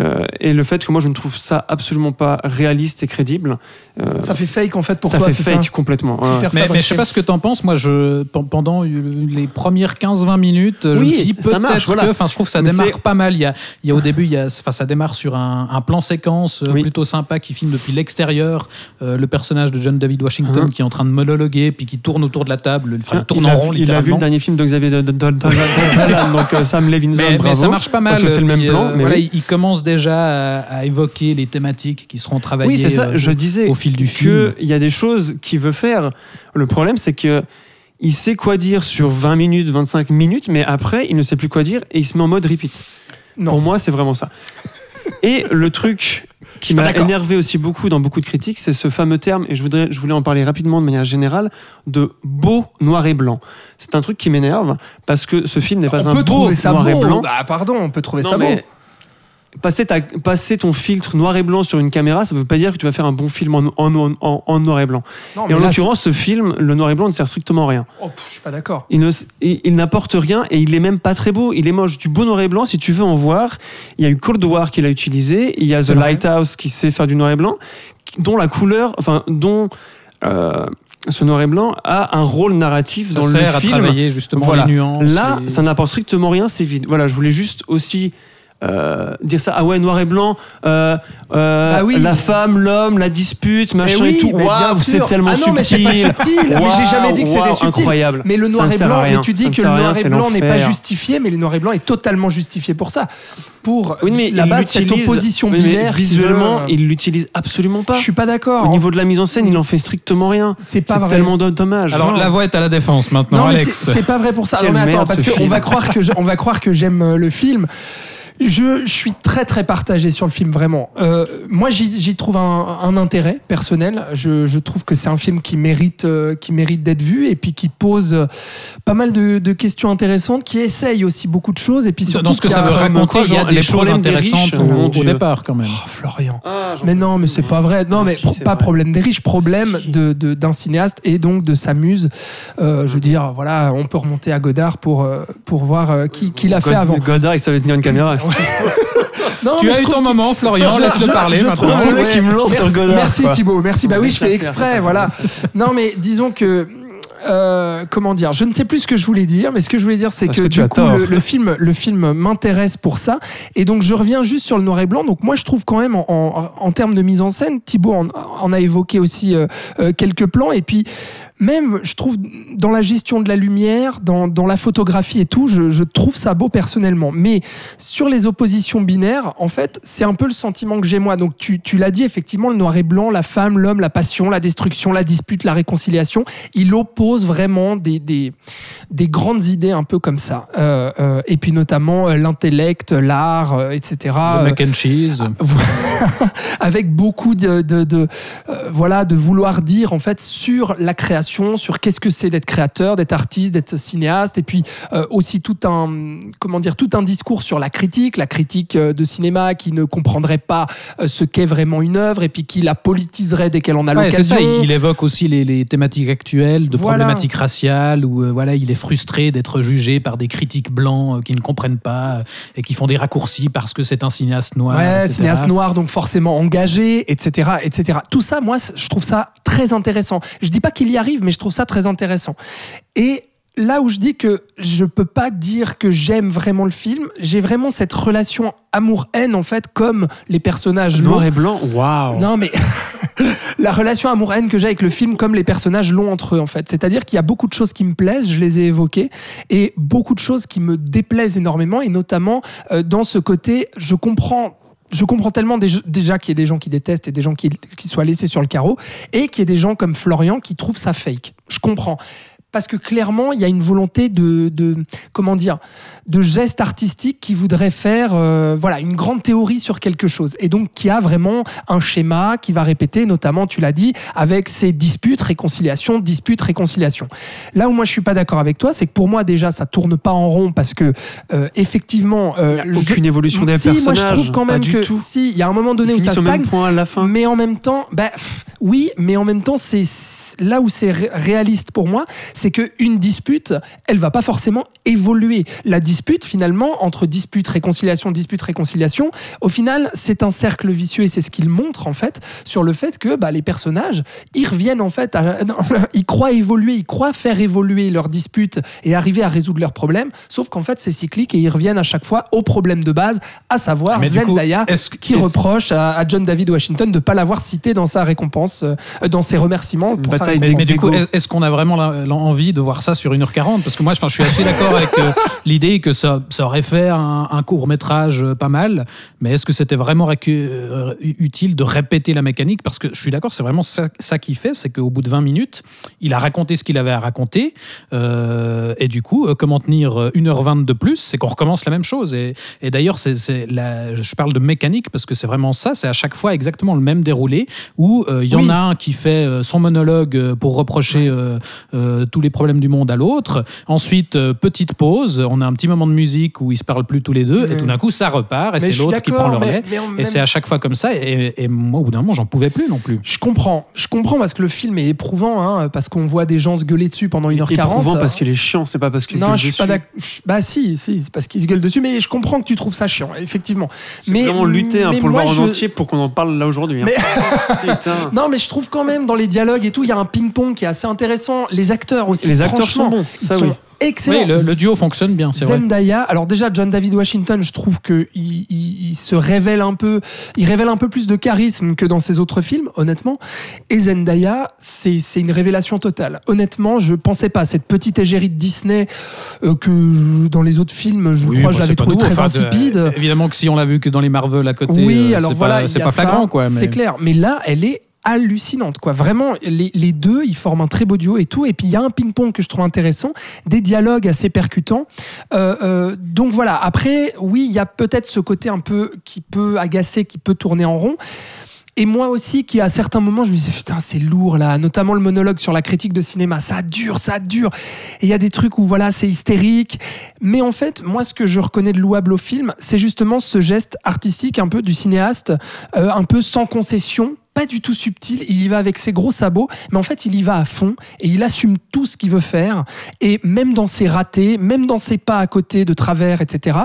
Euh, et le fait que moi, je ne trouve ça absolument pas réaliste et crédible. Euh, Ça fait fake en fait pour ça toi, fait fake ça complètement. ouais, Mais, mais je sais pas ce que t'en penses. Moi, je, pen- pendant les premières 15-20 minutes, je Oui, me marche, peut-être voilà. que, enfin, je trouve que ça Mais démarre pas mal. Il y a, il y a au début, il y a, enfin, ça démarre sur un, un plan séquence euh, Oui. plutôt sympa qui filme depuis l'extérieur euh, le personnage de John David Washington Mhm. qui est en train de monologuer puis qui tourne autour de la table. Enfin, il tourne il, en a, rond, vu- il a vu le dernier film de Xavier Dolan, [laughs] donc Sam Levinson, Mais, mais bravo. ça marche pas mal. Parce que c'est le même plan. mais voilà, oui. il, il commence déjà à, à évoquer les thématiques qui seront travaillées. Oui, c'est ça. euh, je disais au fil du film. qu'il y a des choses qu'il veut faire. Le problème, c'est que il sait quoi dire sur 20 minutes, 25 minutes, mais après, il ne sait plus quoi dire et il se met en mode repeat. Non. Pour moi, c'est vraiment ça. Et le truc qui m'a énervé aussi beaucoup dans beaucoup de critiques, c'est ce fameux terme, et je, voudrais, je voulais en parler rapidement de manière générale, de beau noir et blanc. C'est un truc qui m'énerve parce que ce film n'est pas on un peut beau ça noir beau. et blanc. Bah, pardon, on peut trouver Non, ça beau. Passer, ta- passer ton filtre noir et blanc sur une caméra, ça veut pas dire que tu vas faire un bon film en, en- en- en noir et blanc. Non, Et en l'occurrence, ce film, le noir et blanc ne sert strictement à rien. oh, pff, je suis pas d'accord. Il, ne- il- il n'apporte rien et il est même pas très beau. Il est moche. Du beau noir et blanc, si tu veux en voir, il y a eu Cold War qui l'a utilisé. Il y a The vrai. Lighthouse qui sait faire du noir et blanc, dont la couleur, enfin, dont euh, ce noir et blanc a un rôle narratif ça dans sert le à film. travailler justement Voilà. les nuances. Là, et- ça n'apporte strictement rien, c'est vide. Voilà, je voulais juste aussi euh, dire ça. Ah ouais, noir et blanc, euh, euh, Bah oui. la femme, l'homme, la dispute, machin Mais oui, et tout. mais Waouh, c'est tellement Ah non, mais c'est subtil. pas subtil. Mais j'ai jamais dit que c'était Waouh, subtil. incroyable. Mais le noir et blanc, mais tu dis que le rien, noir et blanc n'est pas justifié, mais le noir et blanc est totalement justifié pour ça. Pour Oui, mais la base, cette opposition mais binaire. visuellement, il l'utilise absolument pas. Je suis pas d'accord. Au niveau de la mise en scène, il en fait strictement rien. C'est pas vrai. tellement do- dommage. Alors Non. la voix est à la défense maintenant, Non, mais Alex. c'est- pas vrai pour ça. Non, mais attends, parce ce qu'on va croire que je- on va croire que j'aime le film. Je, je suis très très partagé sur le film vraiment. Euh, moi j'y trouve un, un intérêt personnel. Je, je trouve que c'est un film qui mérite euh, qui mérite d'être vu et puis qui pose euh, pas mal de, de questions intéressantes, qui essaye aussi beaucoup de choses et puis surtout Dans ce que ça a- veut vraiment raconter, quoi, il y a des les choses des intéressantes riches, au, au départ quand même. Oh, Florian. Ah, Mais non, mais c'est pas vrai. Non, Mais mais si, pro- c'est pas vrai. problème des riches, problème Si. de de- d'un cinéaste et donc de sa muse. Euh, je veux dire, voilà, on peut remonter à Godard pour pour voir euh, qui qui l'a fait avant. Godard, il savait tenir une caméra. [laughs] Non, Tu as eu ton moment, Florian, Je- laisse-le parler je maintenant. trouve ouais, qui me lance merci, sur Godard, Merci quoi. Thibaut, merci. Bah oui, je fais exprès, voilà. Non, mais disons que. euh, comment dire Je ne sais plus ce que je voulais dire, mais ce que je voulais dire, c'est que, du coup, tort. le, le film, le film m'intéresse pour ça. Et donc, je reviens juste sur le noir et blanc. Donc, moi, je trouve quand même, en, en, en termes de mise en scène, Thibaut en, a évoqué aussi euh, euh, quelques plans. Et puis, même, je trouve, dans la gestion de la lumière, dans, dans la photographie et tout, je, je trouve ça beau personnellement. Mais sur les oppositions binaires, en fait, c'est un peu le sentiment que j'ai moi. Donc, tu, tu l'as dit, effectivement, le noir et blanc, la femme, l'homme, la passion, la destruction, la dispute, la réconciliation, il oppose vraiment des, des, des grandes idées un peu comme ça. Euh, euh, et puis, notamment, euh, l'intellect, l'art, etc. Le mac and cheese. [laughs] avec beaucoup de, de, de, voilà de vouloir dire en fait sur la création, sur qu'est-ce que c'est d'être créateur, d'être artiste, d'être cinéaste, et puis euh, aussi tout un comment dire tout un discours sur la critique, la critique euh, de cinéma qui ne comprendrait pas euh, ce qu'est vraiment une œuvre et puis qui la politiserait dès qu'elle en a Ouais, l'occasion. il il évoque aussi les, les thématiques actuelles de Voilà. problématiques raciales où euh, voilà, il est frustré d'être jugé par des critiques blancs qui ne comprennent pas et qui font des raccourcis parce que c'est un cinéaste noir. Ouais, etc. cinéaste noir, donc forcément engagé, etc., etc. Tout ça, moi, je trouve ça très intéressant. Je dis pas qu'il y arrive, mais je trouve ça très intéressant. Et là où je dis que je peux pas dire que j'aime vraiment le film, j'ai vraiment cette relation amour-haine, en fait, comme les personnages Noir et blanc, waouh. Non, mais [laughs] la relation amour-haine que j'ai avec le film, comme les personnages l'ont entre eux, en fait. C'est-à-dire qu'il y a beaucoup de choses qui me plaisent, je les ai évoquées, et beaucoup de choses qui me déplaisent énormément, et notamment euh, dans ce côté, je comprends. Je comprends tellement dé- déjà qu'il y ait des gens qui détestent et des gens qui, qui soient laissés sur le carreau, et qu'il y ait des gens comme Florian qui trouvent ça fake. Je comprends. Parce que clairement, il y a une volonté de, de comment dire, de geste artistique qui voudrait faire, euh, voilà, une grande théorie sur quelque chose, et donc qui a vraiment un schéma qui va répéter, notamment, tu l'as dit, avec ces disputes, réconciliation, disputes, réconciliation. Là où moi je suis pas d'accord avec toi, c'est que pour moi déjà ça tourne pas en rond parce que euh, effectivement, euh, Il y a aucune évolution des si, moi je personnages, trouve quand même que tout. si, il y a un moment donné Ils où ça stagne, point à la fin. mais en même temps, bah, pff, oui, mais en même temps, c'est là où c'est ré- réaliste pour moi, c'est que une dispute, elle va pas forcément évoluer. La dispute, finalement, entre dispute, réconciliation, dispute, réconciliation, au final, c'est un cercle vicieux et c'est ce qu'il montre en fait sur le fait que bah, les personnages, ils reviennent en fait, à- [laughs] non, ils croient évoluer, ils croient faire évoluer leur dispute et arriver à résoudre leurs problèmes, sauf qu'en fait, c'est cyclique et ils reviennent à chaque fois au problème de base, à savoir Mais coup, Zendaya qui reproche à, à John David Washington de ne pas l'avoir cité dans sa récompense, euh, dans ses remerciements. Pour sa bataille récompense. mais du coup, est-ce qu'on a vraiment la- l'envie de voir ça sur 1h40 Parce que moi, je suis assez d'accord avec euh, [laughs] l'idée que ça, ça aurait fait un, un court métrage euh, pas mal, mais est-ce que c'était vraiment euh, utile de répéter la mécanique? Parce que je suis d'accord, c'est vraiment ça, ça qu'il fait, c'est qu'au bout de 20 minutes, il a raconté ce qu'il avait à raconter, et du coup, comment tenir euh, 1h20 de plus C'est qu'on recommence la même chose. Et, et d'ailleurs, c'est, je parle de mécanique parce que c'est vraiment ça, c'est à chaque fois exactement le même déroulé où il y Oui. en a un qui fait son monologue pour reprocher euh, tous les problèmes du monde à l'autre. Ensuite, euh, petite pause, on a un petit moment de musique où ils se parlent plus tous les deux, et tout d'un coup, ça repart, et c'est l'autre qui prend le relais. mais Et c'est à chaque fois comme ça, et, et moi, au bout d'un moment, j'en pouvais plus non plus. Je comprends, je comprends parce que le film est éprouvant, hein, parce qu'on voit des gens se gueuler dessus pendant 1h40. Éprouvant parce qu'il est chiant, c'est pas parce qu'il se Non, gueule je suis dessus. pas d'accord. Bah si, si, c'est parce qu'ils se gueulent dessus, mais je comprends que tu trouves ça chiant, effectivement. Mais vraiment lutter hein, mais pour le voir en entier pour qu'on en parle là aujourd'hui. hein. Mais-. [laughs] [laughs] Non, mais je trouve quand même dans les dialogues et tout, il y a un ping-pong qui est assez intéressant. Les acteurs aussi. Les acteurs sont bons, Ils ça sont oui. excellents. Oui, le, le duo fonctionne bien, c'est vrai. Zendaya, alors déjà John David Washington, je trouve que il, il- il se révèle un peu, il révèle un peu plus de charisme que dans ses autres films, honnêtement. Et Zendaya, c'est une révélation totale. Honnêtement, je pensais pas cette petite égérie de Disney euh, que dans les autres films, je Oui, crois, bon, je l'avais pas trouvé très Enfin, de- insipide. évidemment que si on l'a vu que dans les Marvel à côté, Oui, euh, alors c'est voilà, pas, il c'est a pas flagrant, ça, quoi. mais- C'est clair. Mais là, elle est hallucinante, quoi. Vraiment, les, deux, ils forment un très beau duo et tout. Et puis, il y a un ping-pong que je trouve intéressant, des dialogues assez percutants. Euh, euh, donc voilà. Après, oui, il y a peut-être ce côté un peu qui peut agacer, qui peut tourner en rond. Et moi aussi, qui à certains moments, je me disais, putain, c'est lourd là, notamment le monologue sur la critique de cinéma, ça dure, ça dure. Et il y a des trucs où voilà, c'est hystérique. Mais en fait, moi, ce que je reconnais de louable au film, c'est justement ce geste artistique un peu du cinéaste, euh, un peu sans concession. Pas du tout subtil, il y va avec ses gros sabots, mais en fait il y va à fond et il assume tout ce qu'il veut faire, et même dans ses ratés, même dans ses pas à côté, de travers, etc.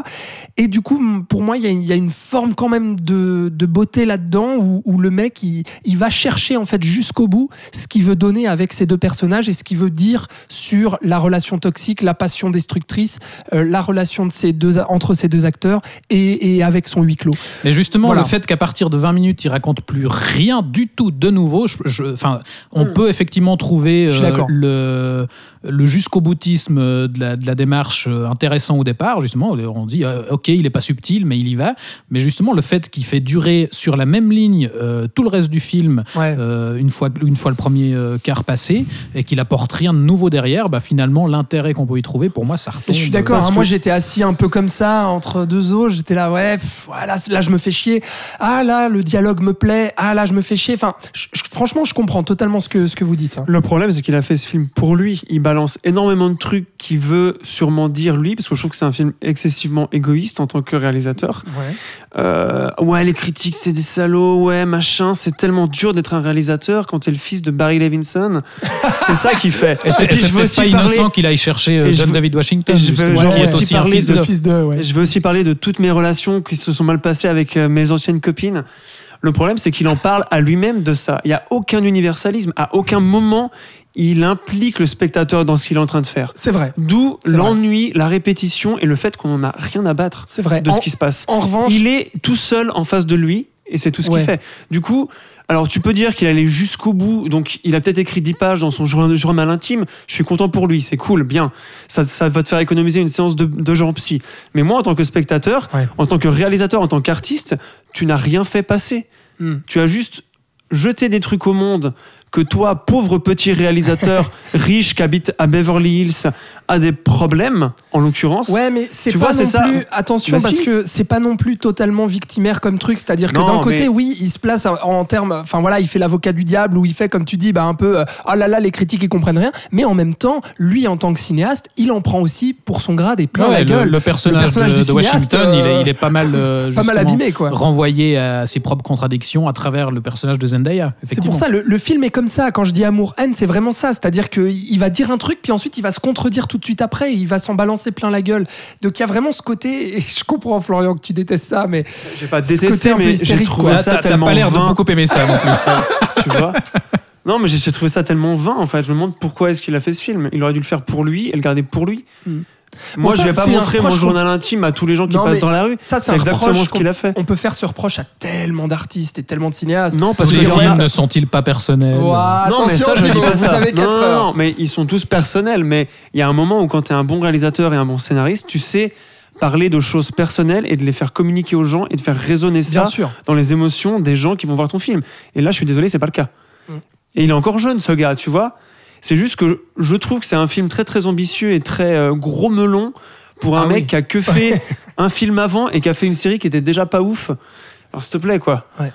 Et du coup, pour moi, il y a, il y a une forme quand même de, de beauté là-dedans où, où le mec, il, il va chercher en fait jusqu'au bout ce qu'il veut donner avec ces deux personnages et ce qu'il veut dire sur la relation toxique, la passion destructrice, euh, la relation de ces deux, entre ces deux acteurs et, et avec son huis clos. Mais justement, Voilà. le fait qu'à partir de 20 minutes, il raconte plus rien rien du tout de nouveau. Je- je- Enfin, on Hmm. peut effectivement trouver euh, le, le jusqu'au boutisme de la, de la démarche euh, intéressant au départ. Justement, on dit euh, ok, il est pas subtil, mais il y va. Mais justement, le fait qu'il fait durer sur la même ligne euh, tout le reste du film, Ouais. une fois une fois le premier quart passé, et qu'il apporte rien de nouveau derrière, bah, finalement l'intérêt qu'on peut y trouver, pour moi, ça retombe. Je suis d'accord, hein, moi j'étais assis un peu comme ça entre deux os, j'étais là, ouais, pff, voilà, là je me fais chier, ah là le dialogue me plaît, ah là je me fais chier. Enfin, je- je- franchement, je comprends totalement ce que, ce que vous dites. hein. Le problème, c'est qu'il a fait ce film pour lui. Il balance énormément de trucs qu'il veut sûrement dire lui, parce que je trouve que c'est un film excessivement égoïste en tant que réalisateur. Euh, ouais, les critiques, c'est des salauds, ouais, machin, c'est tellement dur d'être un réalisateur quand t'es le fils de Barry Levinson. [laughs] c'est ça qu'il fait. Et c'est puis, et je veux pas parler- innocent qu'il aille chercher euh, John veux- David Washington, et je veux qui est aussi aussi un parler fils de- de. fils de, ouais. Je veux aussi parler de toutes mes relations qui se sont mal passées avec euh, mes anciennes copines. Le problème, c'est qu'il en parle à lui-même de ça. Il n'y a aucun universalisme. À aucun moment, il implique le spectateur dans ce qu'il est en train de faire. C'est vrai, D'où l'ennui, la répétition et le fait qu'on n'en a rien à battre c'est vrai. de en, ce qui se passe. en revanche, Il est tout seul en face de lui et c'est tout ce Ouais. qu'il fait. Du coup, alors tu peux dire qu'il allait jusqu'au bout, donc il a peut-être écrit 10 pages dans son journal, intime. Je suis content pour lui, c'est cool, bien. Ça, ça va te faire économiser une séance de, de gens psy. Mais moi, en tant que spectateur, Ouais. en tant que réalisateur, en tant qu'artiste, tu n'as rien fait passer. Hmm. Tu as juste jeté des trucs au monde que toi, pauvre petit réalisateur [laughs] riche qui habite à Beverly Hills, a des problèmes, en l'occurrence. Ouais, mais c'est Tu pas vois, non c'est ça. plus. Attention, Bah parce si. que c'est pas non plus totalement victimaire comme truc. C'est-à-dire que d'un côté, mais- oui, il se place en, en termes. Enfin voilà, il fait l'avocat du diable ou il fait, comme tu dis, bah, un peu. euh, Ah là là, les critiques ils comprennent rien. Mais en même temps, lui, en tant que cinéaste, il en prend aussi pour son grade et plein Ouais, la le, gueule. le personnage, personnage de, du de cinéaste, Washington, il, euh, est, il est pas mal, [laughs] euh, pas mal abîmé, quoi. renvoyé à ses propres contradictions à travers le personnage de Zendaya. C'est pour ça, le, le film est comme ça. Quand je dis amour-haine, c'est vraiment ça. C'est-à-dire qu'il va dire un truc, puis ensuite il va se contredire tout de suite après. Il va s'en balancer plein la gueule. Donc il y a vraiment ce côté. Et je comprends, Florian, que tu détestes ça, mais J'ai pas Ce côté détesté, mais j'ai hystérique, trouvé quoi. Ah, ça T'as pas l'air de vain. beaucoup aimer ça non plus. [laughs] tu vois Non, mais j'ai trouvé ça tellement vain en fait. Je me demande pourquoi est-ce qu'il a fait ce film. Il aurait dû le faire pour lui et le garder pour lui. Hmm. Moi, je vais pas montrer mon journal intime à tous les gens qui Non, passent dans la rue. ça, c'est exactement ce qu'il a fait. on peut faire ce reproche à tellement d'artistes et tellement de cinéastes. Non, parce Tous que les a- films ne sont-ils pas personnels? Non, mais attention, ça, je dis Thibaut, pas vous ça. avez non, 4 non, heures. non, mais ils sont tous personnels. Mais il y a un moment où, quand tu es un bon réalisateur et un bon scénariste, tu sais parler de choses personnelles et de les faire communiquer aux gens et de faire résonner Bien ça sûr. dans les émotions des gens qui vont voir ton film. Et là, je suis désolé, c'est pas le cas. Mm. Et il est encore jeune, ce gars, tu vois. C'est juste que je trouve que c'est un film très très ambitieux et très euh, gros melon pour un Ah mec oui. qui a que fait un film avant et qui a fait une série qui était déjà pas ouf. Alors s'il te plaît, quoi. Ouais.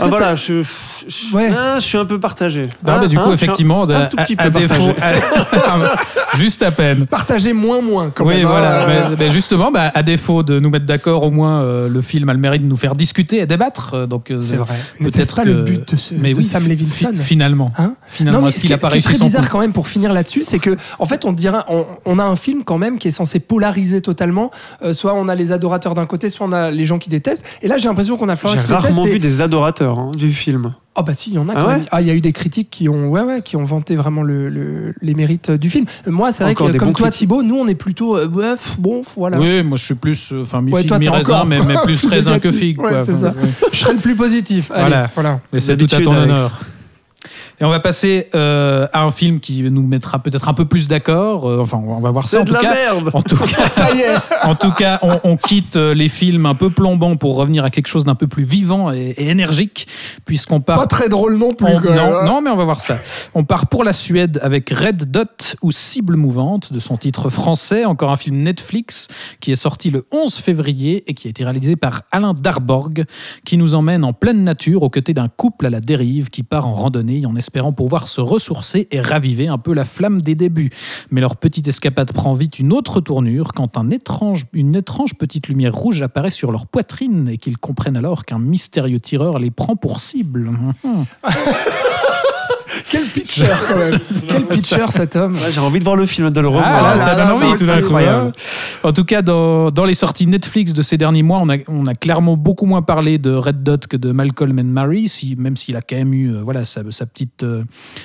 Ah, cas, voilà, je, je, Ouais. ah, je suis un peu partagé. Ah, Hein, bah, du hein, coup, un- effectivement, de- un tout petit à, peu à défaut, partagé. [laughs] juste à peine. Partagez moins moins quand oui, même. hein. voilà. Euh, Mais, mais justement, bah, à défaut de nous mettre d'accord, au moins euh, le film a le mérite de nous faire discuter et débattre. euh, Donc, euh, C'est vrai. Peut-être pas que- le but de, ce, Mais de oui, Sam Levinson fi- finalement, Hein finalement, non, mais ce qui, a ce pas qui est très bizarre coup quand même pour finir là-dessus, c'est que en fait on dirait on, on a un film quand même qui est censé polariser totalement. Euh, soit on a les adorateurs d'un côté, soit on a les gens qui détestent. Et là j'ai l'impression qu'on a J'ai Florian qui déteste. rarement vu des adorateurs hein, du film. Ah bah si, il y en a Ah quand ouais même. Ah, il y a eu des critiques qui ont, ouais, ouais, qui ont vanté vraiment le, le- les mérites du film. Moi, c'est vrai Encore que comme toi, critiques. Thibaut, nous, on est plutôt, euh, bref, bon, voilà. Oui, moi je suis plus, euh, enfin, mi Ouais, toi, mi raisin, mais, mais [laughs] plus plus raisin que figue. Ouais, quoi. c'est ça. Enfin, ouais. [laughs] Je serai le plus positif. Allez, Voilà. voilà. Mais c'est tout à ton Alex. honneur. Et on va passer euh, à un film qui nous mettra peut-être un peu plus d'accord. Euh, enfin, on va voir ça C'est en de tout la cas. merde En tout cas, [laughs] Ça y est. en tout cas, on, on quitte euh, les films un peu plombants pour revenir à quelque chose d'un peu plus vivant et, et énergique, puisqu'on part Pas très drôle non plus. on- non, non, mais on va voir ça. On part pour la Suède avec Red Dot ou Cible mouvante de son titre français, encore un film Netflix qui est sorti le 11 février et qui a été réalisé par Alain Darborg, qui nous emmène en pleine nature aux côtés d'un couple à la dérive qui part en randonnée en espérant pouvoir se ressourcer et raviver un peu la flamme des débuts. Mais leur petite escapade prend vite une autre tournure quand une étrange petite lumière rouge apparaît sur leur poitrine et qu'ils comprennent alors qu'un mystérieux tireur les prend pour cible. [laughs] Quel pitcher, quand même. [laughs] Quel pitcher, cet homme. Ouais, J'ai envie de voir le film, de le revoir. Ah là, là ça là, donne envie tout d'un c'est coup. incroyable. hein. En tout cas, dans, dans les sorties Netflix de ces derniers mois, on a, on a clairement beaucoup moins parlé de Red Dot que de Malcolm and Mary, si, même s'il a quand même eu euh, voilà, sa, sa petite, euh,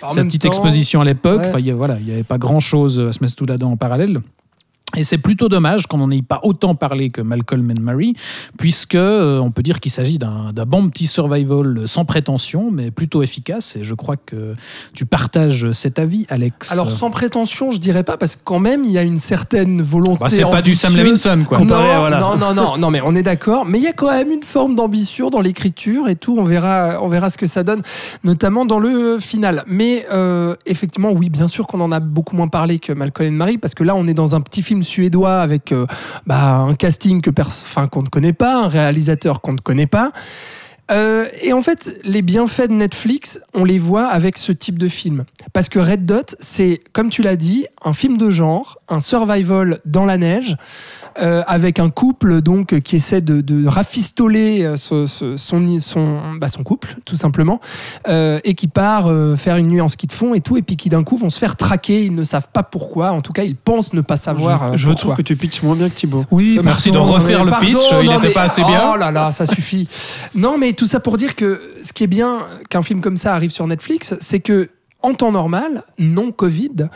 sa petite temps, exposition à l'époque. ouais. Enfin, il y a- voilà, il n'y avait pas grand-chose à se mettre tout là-dedans en parallèle. Et c'est plutôt dommage qu'on n'en ait pas autant parlé que Malcolm and Mary, puisque euh, on peut dire qu'il s'agit d'un d'un bon petit survival sans prétention, mais plutôt efficace. Et je crois que tu partages cet avis, Alex. Alors sans prétention, je dirais pas, parce que quand même, il y a une certaine volonté. Bah, c'est pas du Sam. Levinson, quoi. Non, Comparé à- voilà. non, non, non, non, mais on est d'accord. Mais il y a quand même une forme d'ambition dans l'écriture et tout. On verra, on verra ce que ça donne, notamment dans le final. Mais euh, effectivement, oui, bien sûr qu'on en a beaucoup moins parlé que Malcolm and Marie, parce que là, on est dans un petit film suédois avec euh, bah, un casting qu'on ne connaît pas, un réalisateur qu'on ne connaît pas. Euh, et en fait, les bienfaits de Netflix, on les voit avec ce type de film. Parce que Red Dot, c'est, comme tu l'as dit, un film de genre, un survival dans la neige, euh, avec un couple donc qui essaie de, de rafistoler euh, ce- ce- son, son, bah, son couple, tout simplement, euh, et qui part euh, faire une nuit en ski de fond et tout, et puis qui d'un coup vont se faire traquer. Ils ne savent pas pourquoi. En tout cas, ils pensent ne pas savoir. je euh, je trouve que tu pitches moins bien que Thibaut. Oui, Merci pardon, de refaire le pardon, pitch, il n'était pas assez bien. Oh là là, ça suffit. non, mais tout ça pour dire que ce qui est bien qu'un film comme ça arrive sur Netflix, c'est que en temps normal, non Covid,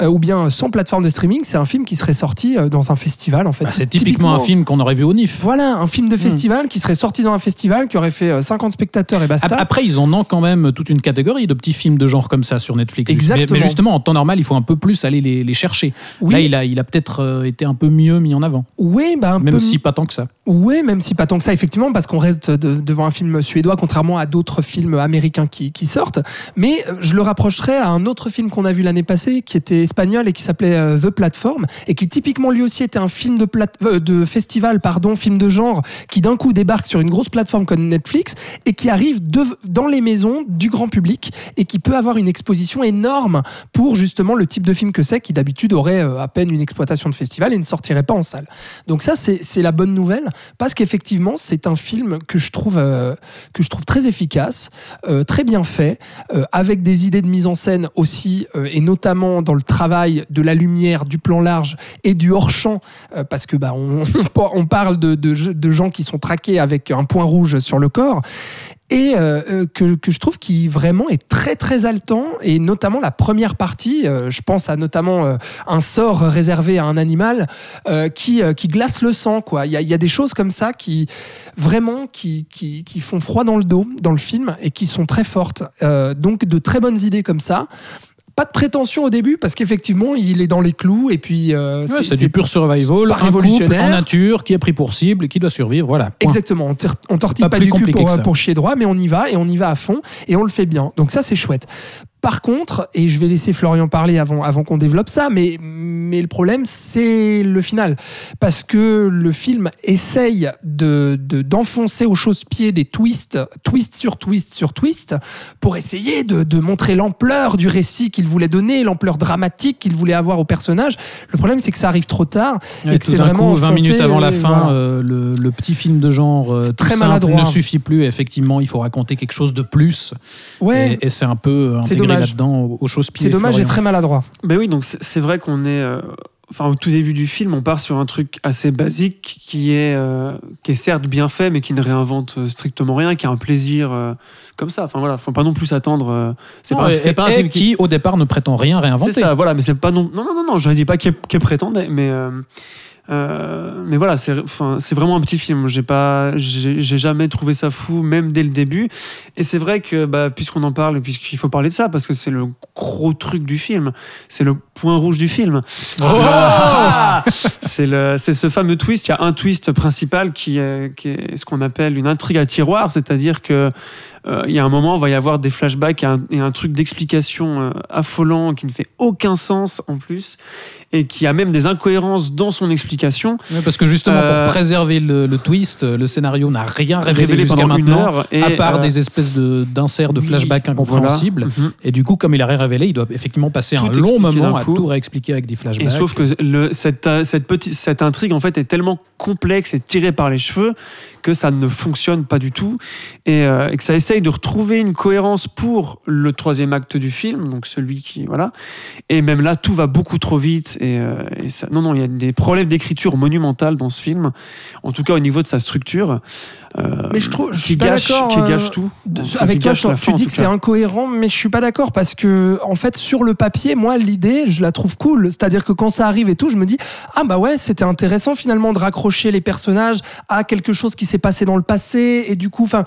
euh, ou bien sans plateforme de streaming, c'est un film qui serait sorti euh, dans un festival en fait. Bah, c'est typiquement un film qu'on aurait vu au NIF. Voilà, un film de Hmm. festival qui serait sorti dans un festival, qui aurait fait euh, 50 spectateurs et basta. Ap- Après, ils en ont quand même toute une catégorie de petits films de genre comme ça sur Netflix. Exactement. Mais, mais justement, en temps normal, il faut un peu plus aller les, les chercher. Oui. Là, il a, il a peut-être euh, été un peu mieux mis en avant. Oui, bah un Même peu si pas tant que ça. Oui, même si pas tant que ça, effectivement, parce qu'on reste de- devant un film suédois, contrairement à d'autres films américains qui, sortent. Mais euh, je le rapprocherais à un autre film qu'on a vu l'année passée, qui était espagnol et qui s'appelait euh, The Platform, et qui typiquement lui aussi était un film de, plate- euh, de festival, pardon, film de genre, qui d'un coup débarque sur une grosse plateforme comme Netflix et qui arrive dans les maisons du grand public et qui peut avoir une exposition énorme pour justement le type de film que c'est, qui d'habitude aurait à peine une exploitation de festival et ne sortirait pas en salle. Donc ça, c'est la bonne nouvelle, parce qu'effectivement, c'est un film que je trouve, euh, que je trouve très efficace, euh, très bien fait, euh, avec des idées de mise en scène aussi, et notamment dans le travail de la lumière, du plan large et du hors-champ, parce que bah, [laughs] on, parle de, de, de gens qui sont traqués avec un point rouge sur le corps et euh, euh, que, que je trouve qui vraiment est très très haletant et notamment la première partie euh, je pense à notamment euh, un sort réservé à un animal euh, qui, euh, qui glace le sang quoi. Il y a, y a des choses comme ça qui vraiment qui, qui, qui font froid dans le dos dans le film et qui sont très fortes. Donc de très bonnes idées comme ça pas de prétention au début parce qu'effectivement il est dans les clous et puis euh, Ouais, c'est du pur survival, un révolutionnaire. en nature qui est pris pour cible et qui doit survivre. Voilà. Point. Exactement, on, on tortille Pas pas, du cul pour, ça. pour chier droit, mais on y va et on y va à fond et on le fait bien. Donc ça c'est chouette. Par contre, et je vais laisser Florian parler avant, avant qu'on développe ça, mais, mais le problème c'est le final. Parce que le film essaye de, de- d'enfoncer au chausse-pied des twists, twist sur twist sur twist, pour essayer de, de montrer l'ampleur du récit qu'il voulait donner, l'ampleur dramatique qu'il voulait avoir au personnage. Le problème c'est que ça arrive trop tard Ouais, et que c'est vraiment coup, 20 minutes avant la fin, voilà. euh, le, le petit film de genre euh, très simple maladroit. ne suffit plus. Effectivement, il faut raconter quelque chose de plus. Ouais, Et, et c'est un peu C'est dommage. là-dedans au, au chausse-pied. c'est dommage et très maladroit. Ben oui, donc c'est vrai qu'on est. euh, Enfin, au tout début du film, on part sur un truc assez basique qui est, euh, qui est certes bien fait, mais qui ne réinvente euh, strictement rien, qui a un plaisir euh, comme ça. Enfin voilà, faut pas non plus s'attendre. euh, c'est pas, et- c'est pas un film qui, au départ, ne prétend rien réinventer. C'est ça, voilà, mais c'est pas non. Non, non, non, non je ne dis pas qu'il qu'il prétendait, mais. Euh, euh, mais voilà, c'est enfin, vraiment un petit film. J'ai pas, j'ai jamais trouvé ça fou, même dès le début. Et c'est vrai que, bah, puisqu'on en parle, puisqu'il faut parler de ça, parce que c'est le gros truc du film, c'est le point rouge du film. Ah [laughs] c'est le, c'est ce fameux twist. Il y a un twist principal qui est, qui est ce qu'on appelle une intrigue à tiroir, c'est-à-dire que euh, il y a un moment, il va y avoir des flashbacks et un, et un truc d'explication euh, affolant qui ne fait aucun sens en plus et qui a même des incohérences dans son explication. Parce que justement, Euh, pour préserver le, le twist, le scénario n'a rien révélé, Révélé jusqu'à maintenant, heure et, à part euh, des espèces d'inserts de, flashbacks incompréhensibles. Voilà. Mhm. Et du coup, comme il a rien révélé, il doit effectivement passer Tout un long moment d'un à tout réexpliquer avec des flashbacks. Et sauf que le, cette, euh, cette, petite, cette intrigue en fait est tellement complexe et tirée par les cheveux que ça ne fonctionne pas du tout et, euh, et que ça essaye de retrouver une cohérence pour le troisième acte du film, donc celui qui voilà. Et même là, tout va beaucoup trop vite Et, euh, et ça, non, non, il y a des problèmes d'écriture monumentales dans ce film. En tout cas, au niveau de sa structure. euh, Mais je trouve, je qui suis pas d'accord. qui gâche tout. de- Enfin, avec toi, sur- tu fin, dis que c'est incohérent, mais je suis pas d'accord parce que, en fait, sur le papier, moi, l'idée, je la trouve cool. C'est-à-dire que quand ça arrive et tout, je me dis, ah bah ouais, c'était intéressant finalement de raccrocher les personnages à quelque chose qui s'est passé dans le passé et du coup, enfin,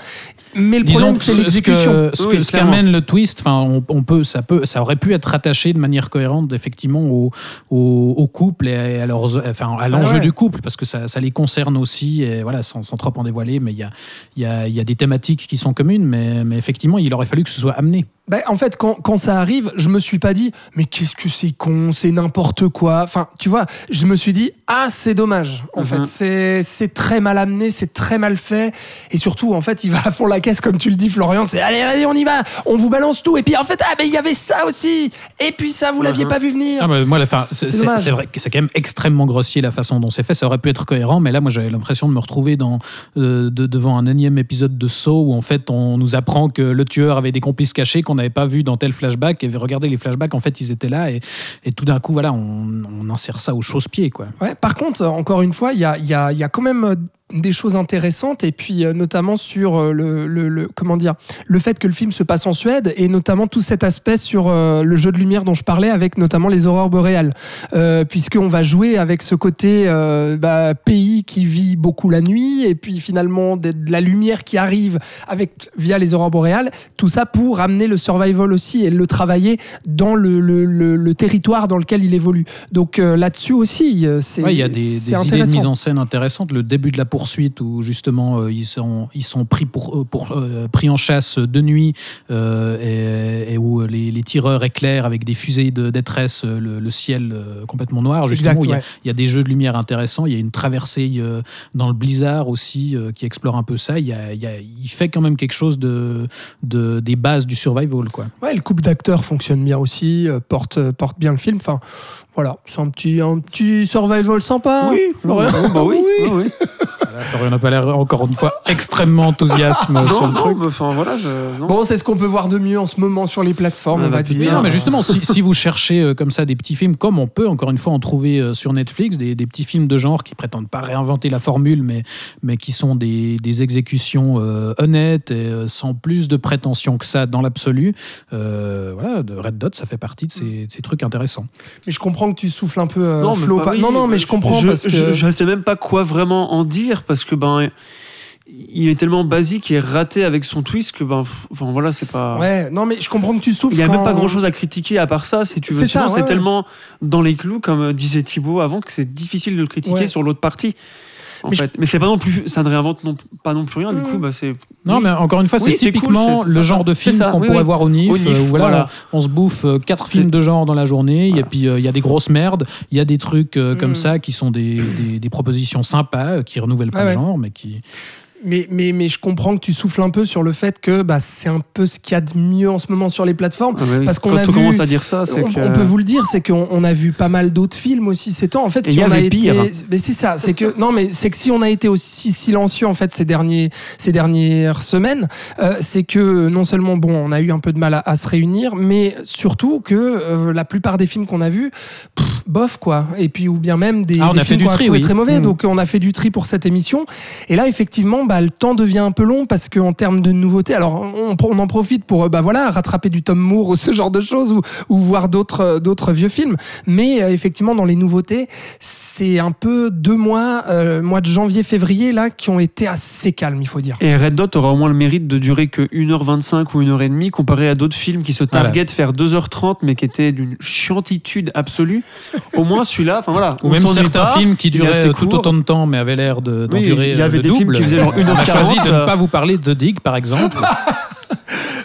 mais le Disons problème, c'est ce- l'exécution. Ce, que- ce, Oui, qu'amène le twist, enfin, on, on peut, ça peut, ça aurait pu être rattaché de manière cohérente, effectivement, au, au, au couple et à leurs, enfin, à l'enjeu ouais. du couple, parce que ça, ça les concerne aussi, et voilà, sans, sans trop en dévoiler, mais il y a, il y, a, il y a des thématiques qui sont communes, mais, mais effectivement, il aurait fallu que ce soit amené. Bah, en fait, quand, quand ça arrive, je me suis pas dit, mais qu'est-ce que c'est con, c'est n'importe quoi. Enfin, tu vois, je me suis dit, ah, c'est dommage. En Mhm. fait, c'est c'est très mal amené, c'est très mal fait. Et surtout, en fait, il va à fond la caisse, comme tu le dis, Florian. C'est allez, allez, on y va, on vous balance tout. Et puis, en fait, ah, mais il y avait ça aussi. Et puis, ça, vous l'aviez Mhm. pas vu venir. Ah, mais moi, la fin, c'est C'est c'est- dommage. c'est vrai que c'est quand même extrêmement grossier la façon dont c'est fait. Ça aurait pu être cohérent, mais là, moi, j'avais l'impression de me retrouver dans, euh, de- devant un énième épisode de Saw où en fait, on nous apprend que le tueur avait des complices cachés qu'on pas vu dans tel flashback. Et regardez les flashbacks, en fait, ils étaient là. Et, tout d'un coup, voilà, on, insère ça au chausse-pied, quoi. Ouais, par contre, encore une fois, il y a, y y a quand même des choses intéressantes et puis euh, notamment sur euh, le, le- le- comment dire le fait que le film se passe en Suède et notamment tout cet aspect sur euh, le jeu de lumière dont je parlais avec notamment les aurores boréales. Puisqu'on va jouer avec ce côté bah, pays qui vit beaucoup la nuit et puis finalement de, de la lumière qui arrive avec via les aurores boréales tout ça pour amener le survival aussi et le travailler dans le, territoire dans lequel il évolue. Donc là-dessus aussi c'est Ouais, il y a des, idées de mise en scène intéressantes. Le début de la poursuite où justement euh, ils sont ils sont pris pour, euh, pour euh, pris en chasse de nuit euh, et, et où les, les tireurs éclairent avec des fusées de détresse le, le ciel euh, complètement noir. Justement, Exact, où il, y a, ouais. il y a des jeux de lumière intéressants. Il y a une traversée euh, dans le blizzard aussi euh, qui explore un peu ça. Il, y a, il, y a- il fait quand même quelque chose de, de des bases du survival quoi. Ouais, le couple d'acteurs fonctionne bien aussi, euh, porte, porte bien le film. Enfin, voilà, c'est un petit, un petit survival sympa. Oui, Florian. bah oui, [laughs] oui, oui. Florian n'a pas l'air encore une fois extrêmement enthousiaste sur le non, truc. mais enfin voilà, je, non. Bon, c'est ce qu'on peut voir de mieux en ce moment sur les plateformes, Ah on bah, va putain. dire. Non, mais justement, si, si vous cherchez euh, comme ça des petits films, comme on peut encore une fois en trouver euh, sur Netflix, des, des petits films de genre qui prétendent pas réinventer la formule, mais, mais qui sont des, des exécutions euh, honnêtes et euh, sans plus de prétention que ça dans l'absolu, euh, voilà, de Red Dot, ça fait partie de ces, de ces trucs intéressants. Mais je comprends que tu souffles un peu, euh, Flo. pas- oui, non, non, mais bah, je comprends je, parce que. je, je sais même pas quoi vraiment en dire parce que ben il est tellement basique et raté avec son twist que ben enfin voilà c'est pas Ouais, non, mais je comprends que tu souffles. il y a quand- même pas grand chose à critiquer à part ça si tu veux C'est ça, sinon ouais, c'est ouais. tellement dans les clous comme euh, disait Thibaut avant que c'est difficile de le critiquer Ouais. sur l'autre partie en Mais je- fait mais c'est pas non plus ça ne réinvente non, pas non plus rien du Mm. coup bah c'est Non, mais encore une fois, Oui, c'est cool, typiquement le genre de film qu'on oui, pourrait oui. voir au NIF, Au NIF, euh, où voilà, voilà. on, se bouffe euh, quatre films de genre dans la journée, et puis euh, il y a des grosses merdes, il y a des trucs euh, comme Mm. ça qui sont des, des- des propositions sympas, qui renouvellent pas Ouais, le genre, mais qui... Mais, mais, mais je comprends que tu souffles un peu sur le fait que bah, c'est un peu ce qu'il y a de mieux en ce moment sur les plateformes. Ah bah oui. Parce qu'on quand a on vu- commence à dire ça c'est On, que on peut vous le dire, c'est qu'on on a vu pas mal d'autres films aussi ces temps. En fait, Et si y on a été, pire. mais c'est ça, c'est que non, mais c'est que si on a été aussi silencieux en fait ces derniers, ces dernières semaines, euh, c'est que non seulement bon, on a eu un peu de mal à, à se réunir, mais surtout que euh, la plupart des films qu'on a vus, pff, bof quoi. Et puis ou bien même des, Ah, on des a fait films qu'on a trouvé oui. très mauvais. Mm. Donc on a fait du tri pour cette émission. Et là, effectivement, bah, le temps devient un peu long parce qu'en termes de nouveautés, alors on, on en profite pour euh, bah, voilà, rattraper du Tom Moore ou ce genre de choses ou, ou voir d'autres euh, d'autres vieux films. Mais euh, effectivement, dans les nouveautés, c'est un peu deux mois, euh, mois de janvier, février, là, qui ont été assez calmes, il faut dire. Et Red Dot aura au moins le mérite de durer que 1h25 ou 1h30 comparé à d'autres films qui se Voilà. targetent faire 2h30 mais qui étaient d'une chiantitude absolue. Au moins celui-là, enfin voilà. Ou on même certains pas, films qui duraient tout court. autant de temps, mais avaient l'air de- d'en Oui, durer il y avait des films double. qui faisaient genre On a 1h40, choisi de ne pas vous parler de Dig, par exemple. [laughs]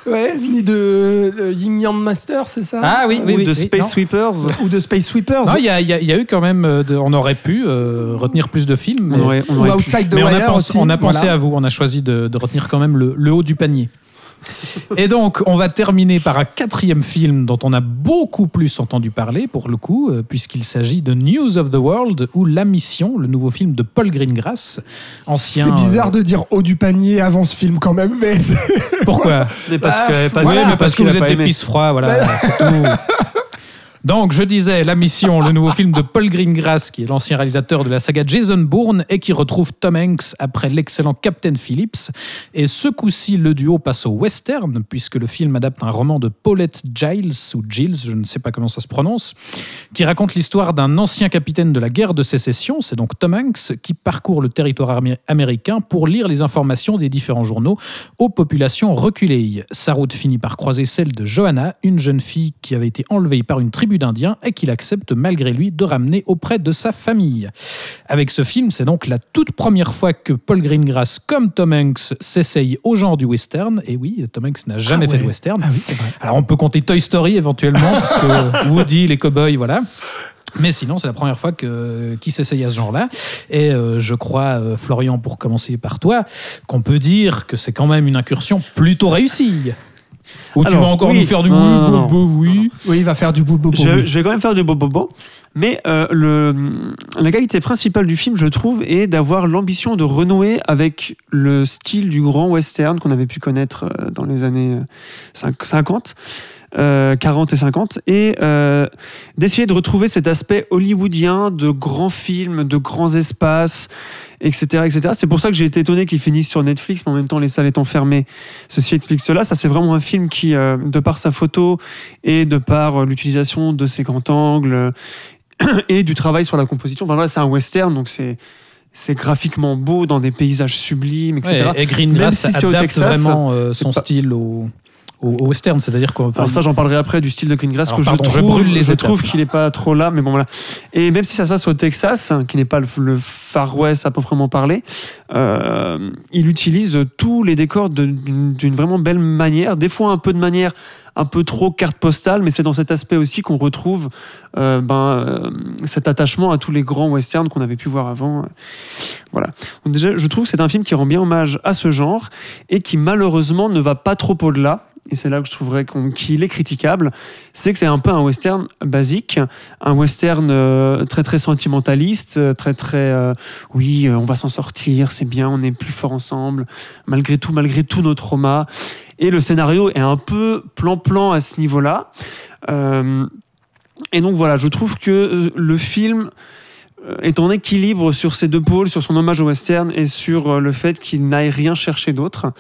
Ouais, ni de euh, Yin Yang Master, c'est ça? Ah oui, oui, Ou oui. de oui, Space non. Sweepers. [laughs] Ou de Space Sweepers. Non, il y, a- il y a- il y a eu quand même, euh, de- on aurait pu euh, retenir plus de films, mais, On aurait, on ou aurait pu. Outside the mais on a, pensé, aussi. on a pensé Voilà. à vous, on a choisi de, de retenir quand même le, le haut du panier. [laughs] Et donc, on va terminer par un quatrième film dont on a beaucoup plus entendu parler, pour le coup, euh, puisqu'il s'agit de News of the World, ou La Mission, le nouveau film de Paul Greengrass, ancien... C'est bizarre de dire haut du panier avant ce film quand même, mais euh, Pourquoi? Mais parce Bah, que, parce, Voilà, que- mais parce, que qu'il a vous êtes des pisse froids, voilà, c'est tout. [laughs] Donc, je disais, La Mission, le nouveau film de Paul Greengrass, qui est l'ancien réalisateur de la saga Jason Bourne et qui retrouve Tom Hanks après l'excellent Captain Phillips. Et ce coup-ci, le duo passe au western, puisque le film adapte un roman de Paulette Giles, ou Giles, je ne sais pas comment ça se prononce, qui raconte l'histoire d'un ancien capitaine de la guerre de sécession, c'est donc Tom Hanks, qui parcourt le territoire amé- américain pour lire les informations des différents journaux aux populations reculées. Sa route finit par croiser celle de Johanna, une jeune fille qui avait été enlevée par une tribu d'Indiens et qu'il accepte malgré lui de ramener auprès de sa famille. Avec ce film, c'est donc la toute première fois que Paul Greengrass, comme Tom Hanks, s'essaye au genre du western. Et oui, Tom Hanks n'a jamais Ah fait de western. Ah oui, c'est vrai. Alors on peut compter Toy Story éventuellement, parce que [laughs] Woody, les cowboys, voilà. Mais sinon, c'est la première fois que qui s'essaye à ce genre-là. Et euh, je crois, euh, Florian, pour commencer par toi, qu'on peut dire que c'est quand même une incursion plutôt réussie. Ou tu vas encore oui. nous faire du Non, oui, bo- oui. Oui, il va faire du bout Je, je vais quand même faire du bobo, mais euh, le, la qualité principale du film, je trouve, est d'avoir l'ambition de renouer avec le style du grand western qu'on avait pu connaître euh, dans les années euh, cinq- 50. Euh, 40 et 50 et euh, d'essayer de retrouver cet aspect hollywoodien de grands films, de grands espaces, etc. etc. C'est pour ça que j'ai été étonné qu'il finisse sur Netflix, mais en même temps les salles étant fermées, ceci explique cela. Ça c'est vraiment un film qui, euh, de par sa photo et de par euh, l'utilisation de ses grands angles [coughs] et du travail sur la composition, enfin, c'est un western, donc c'est c'est graphiquement beau dans des paysages sublimes, etc. Ouais, et Greengrass si adapte Texas, vraiment euh, son style au, au, au western. C'est-à-dire qu'on Alors ça, j'en parlerai après du style de Greengrass que pardon, je trouve, les je qu'il n'est pas trop là, mais bon voilà. Et même si ça se passe au Texas, hein, qui n'est pas le, le Far West à proprement parler, euh, il utilise tous les décors d'une vraiment belle manière, des fois un peu de manière un peu trop carte postale, mais c'est dans cet aspect aussi qu'on retrouve euh, ben, euh, cet attachement à tous les grands westerns qu'on avait pu voir avant. Voilà. Donc déjà, je trouve que c'est un film qui rend bien hommage à ce genre et qui malheureusement ne va pas trop au-delà. Et c'est là que je trouverais qu'il est critiquable. C'est que c'est un peu un western basique, un western euh, très très sentimentaliste, euh, très très euh, oui, on va s'en sortir, c'est bien, on est plus fort ensemble, malgré tout, malgré tous nos traumas. Et le scénario est un peu plan-plan à ce niveau-là. Et donc voilà, je trouve que le film est en équilibre sur ces deux pôles, sur son hommage au western et sur le fait qu'il n'aille rien chercher d'autre.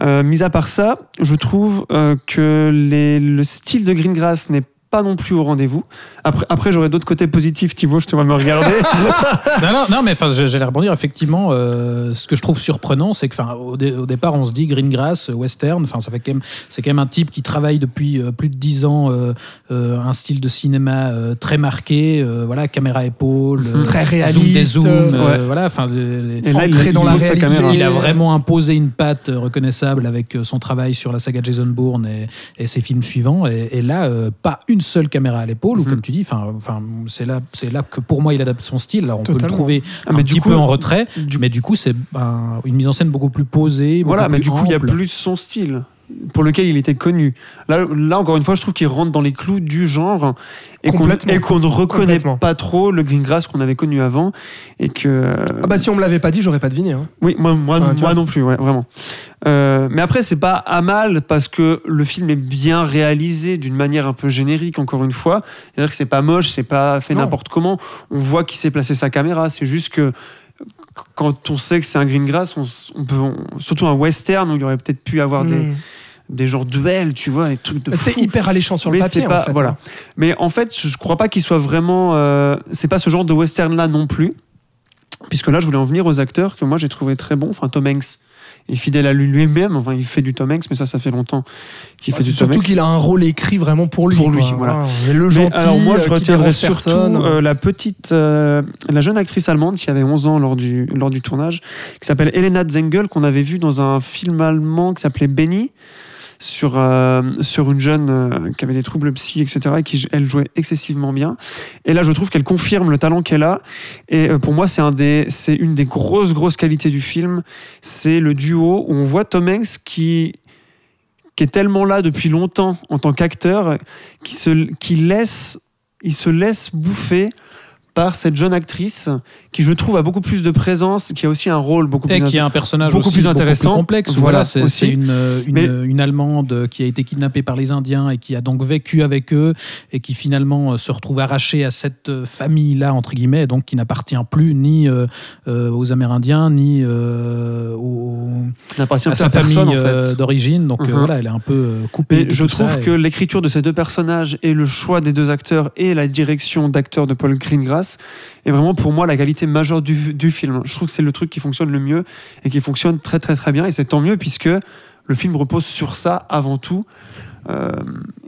Euh, mis à part ça, je trouve euh, que les- le style de Greengrass n'est pas non plus au rendez-vous. Après, après j'aurais d'autres côtés positifs, Thibaut, je te vois me regarder. [laughs] non, non, non, mais enfin, j'allais rebondir. Effectivement, euh, ce que je trouve surprenant, c'est que, enfin, au, dé- au départ, on se dit Greengrass, euh, western. Enfin, ça fait quand même, c'est quand même un type qui travaille depuis euh, plus de dix ans euh, euh, un style de cinéma euh, très marqué. euh, voilà, caméra épaule, euh, Très zoom réaliste. des zooms. euh, Ouais. voilà, enfin, les- Et là, il, dans la réalité. caméra. il a vraiment imposé une patte reconnaissable avec son travail sur la saga Jason Bourne et, et ses films suivants. Et, et là, euh, pas une seule caméra à l'épaule, ou Mhm. comme tu dis, enfin, enfin, c'est là, c'est là que pour moi il adapte son style. Alors on peut le trouver Ah, un mais du petit coup, peu en retrait, du- mais du coup c'est un- une mise en scène beaucoup plus posée. beaucoup Voilà, mais plus du coup, il y a plus son style pour lequel il était connu. Là, là encore une fois, je trouve qu'il rentre dans les clous du genre et qu'on ne reconnaît pas trop le Greengrass qu'on avait connu avant et que Ah bah si on me l'avait pas dit, j'aurais pas deviné. hein. oui, moi, non plus, ouais, vraiment. Euh, mais après, c'est pas à mal parce que le film est bien réalisé d'une manière un peu générique, encore une fois. C'est-à-dire que c'est pas moche, c'est pas fait n'importe comment. On voit qui sait placer sa caméra. C'est juste que quand on sait que c'est un Greengrass, on, s- on peut, on- surtout un western où il y aurait peut-être pu avoir des, Hmm. des genres de duels, tu vois, des trucs de C'était hyper alléchant sur le Mais papier. pas- en fait, voilà. hein. Mais en fait, je je crois pas qu'il soit vraiment. euh, c'est pas ce genre de western là non plus. Puisque là, je voulais en venir aux acteurs que moi j'ai trouvé très bons. Enfin, Tom Hanks est fidèle à lui-même. Enfin, il fait du Tom Hanks, mais ça, ça fait longtemps qu'il fait Bah, du Tom surtout Hanks. qu'il a un rôle écrit vraiment pour lui. Pour lui, quoi. voilà. Et le Mais gentil, alors moi, je euh, qui retiendrai surtout euh, la petite, euh, la jeune actrice allemande qui avait 11 ans lors du, lors du tournage, qui s'appelle Elena Zengel, qu'on avait vu dans un film allemand qui s'appelait Benny, sur, euh, sur une jeune euh, qui avait des troubles psy, etc., et qui, elle, jouait excessivement bien. Et là, je trouve qu'elle confirme le talent qu'elle a. Et euh, pour moi, c'est un des, une des grosses, grosses qualités du film. C'est le duo où on voit Tom Hanks qui qui est tellement là depuis longtemps en tant qu'acteur, qui qui laisse, il se laisse bouffer par cette jeune actrice qui, je trouve, a beaucoup plus de présence, qui a aussi un rôle beaucoup Et plus qui a un personnage beaucoup aussi plus intéressant. complexe. Voilà, Voilà, c'est une, une, Mais- une Allemande qui a été kidnappée par les Indiens et qui a donc vécu avec eux et qui finalement euh, se retrouve arrachée à cette euh, famille-là, entre guillemets, et donc qui n'appartient plus ni euh, aux Amérindiens, ni euh, aux, à sa famille en fait. d'origine. Donc euh, Mhm. voilà, elle est un peu coupée. Mais je trouve et- que l'écriture de ces deux personnages et le choix des deux acteurs et la direction d'acteur de Paul Greengrass est vraiment pour moi la qualité majeure du, du film. Je trouve que c'est le truc qui fonctionne le mieux et qui fonctionne très très très bien et c'est tant mieux puisque le film repose sur ça avant tout. Euh,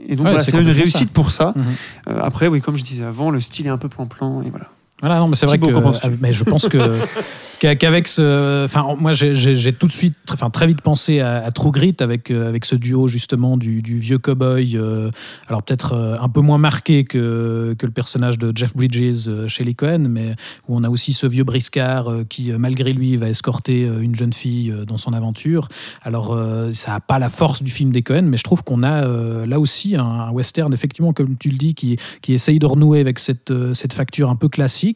et donc Ouais, voilà, c'est une réussite pour ça. Mhm. Euh, après, oui, comme je disais avant, le style est un peu plan-plan et voilà. Voilà, non, mais c'est vrai Thibaut, que. euh, mais je pense que [laughs] qu'avec ce, enfin, moi, j'ai- tout de suite, enfin, très vite pensé à, à True Grit avec euh, avec ce duo justement du, du vieux cowboy, euh, alors peut-être euh, un peu moins marqué que que le personnage de Jeff Bridges chez les Cohen, mais où on a aussi ce vieux briscard qui, malgré lui, va escorter une jeune fille dans son aventure. Alors, ça n'a pas la force du film des Cohen, mais je trouve qu'on a là aussi un, un western, effectivement, comme tu le dis, qui, qui essaye de renouer avec cette, cette facture un peu classique,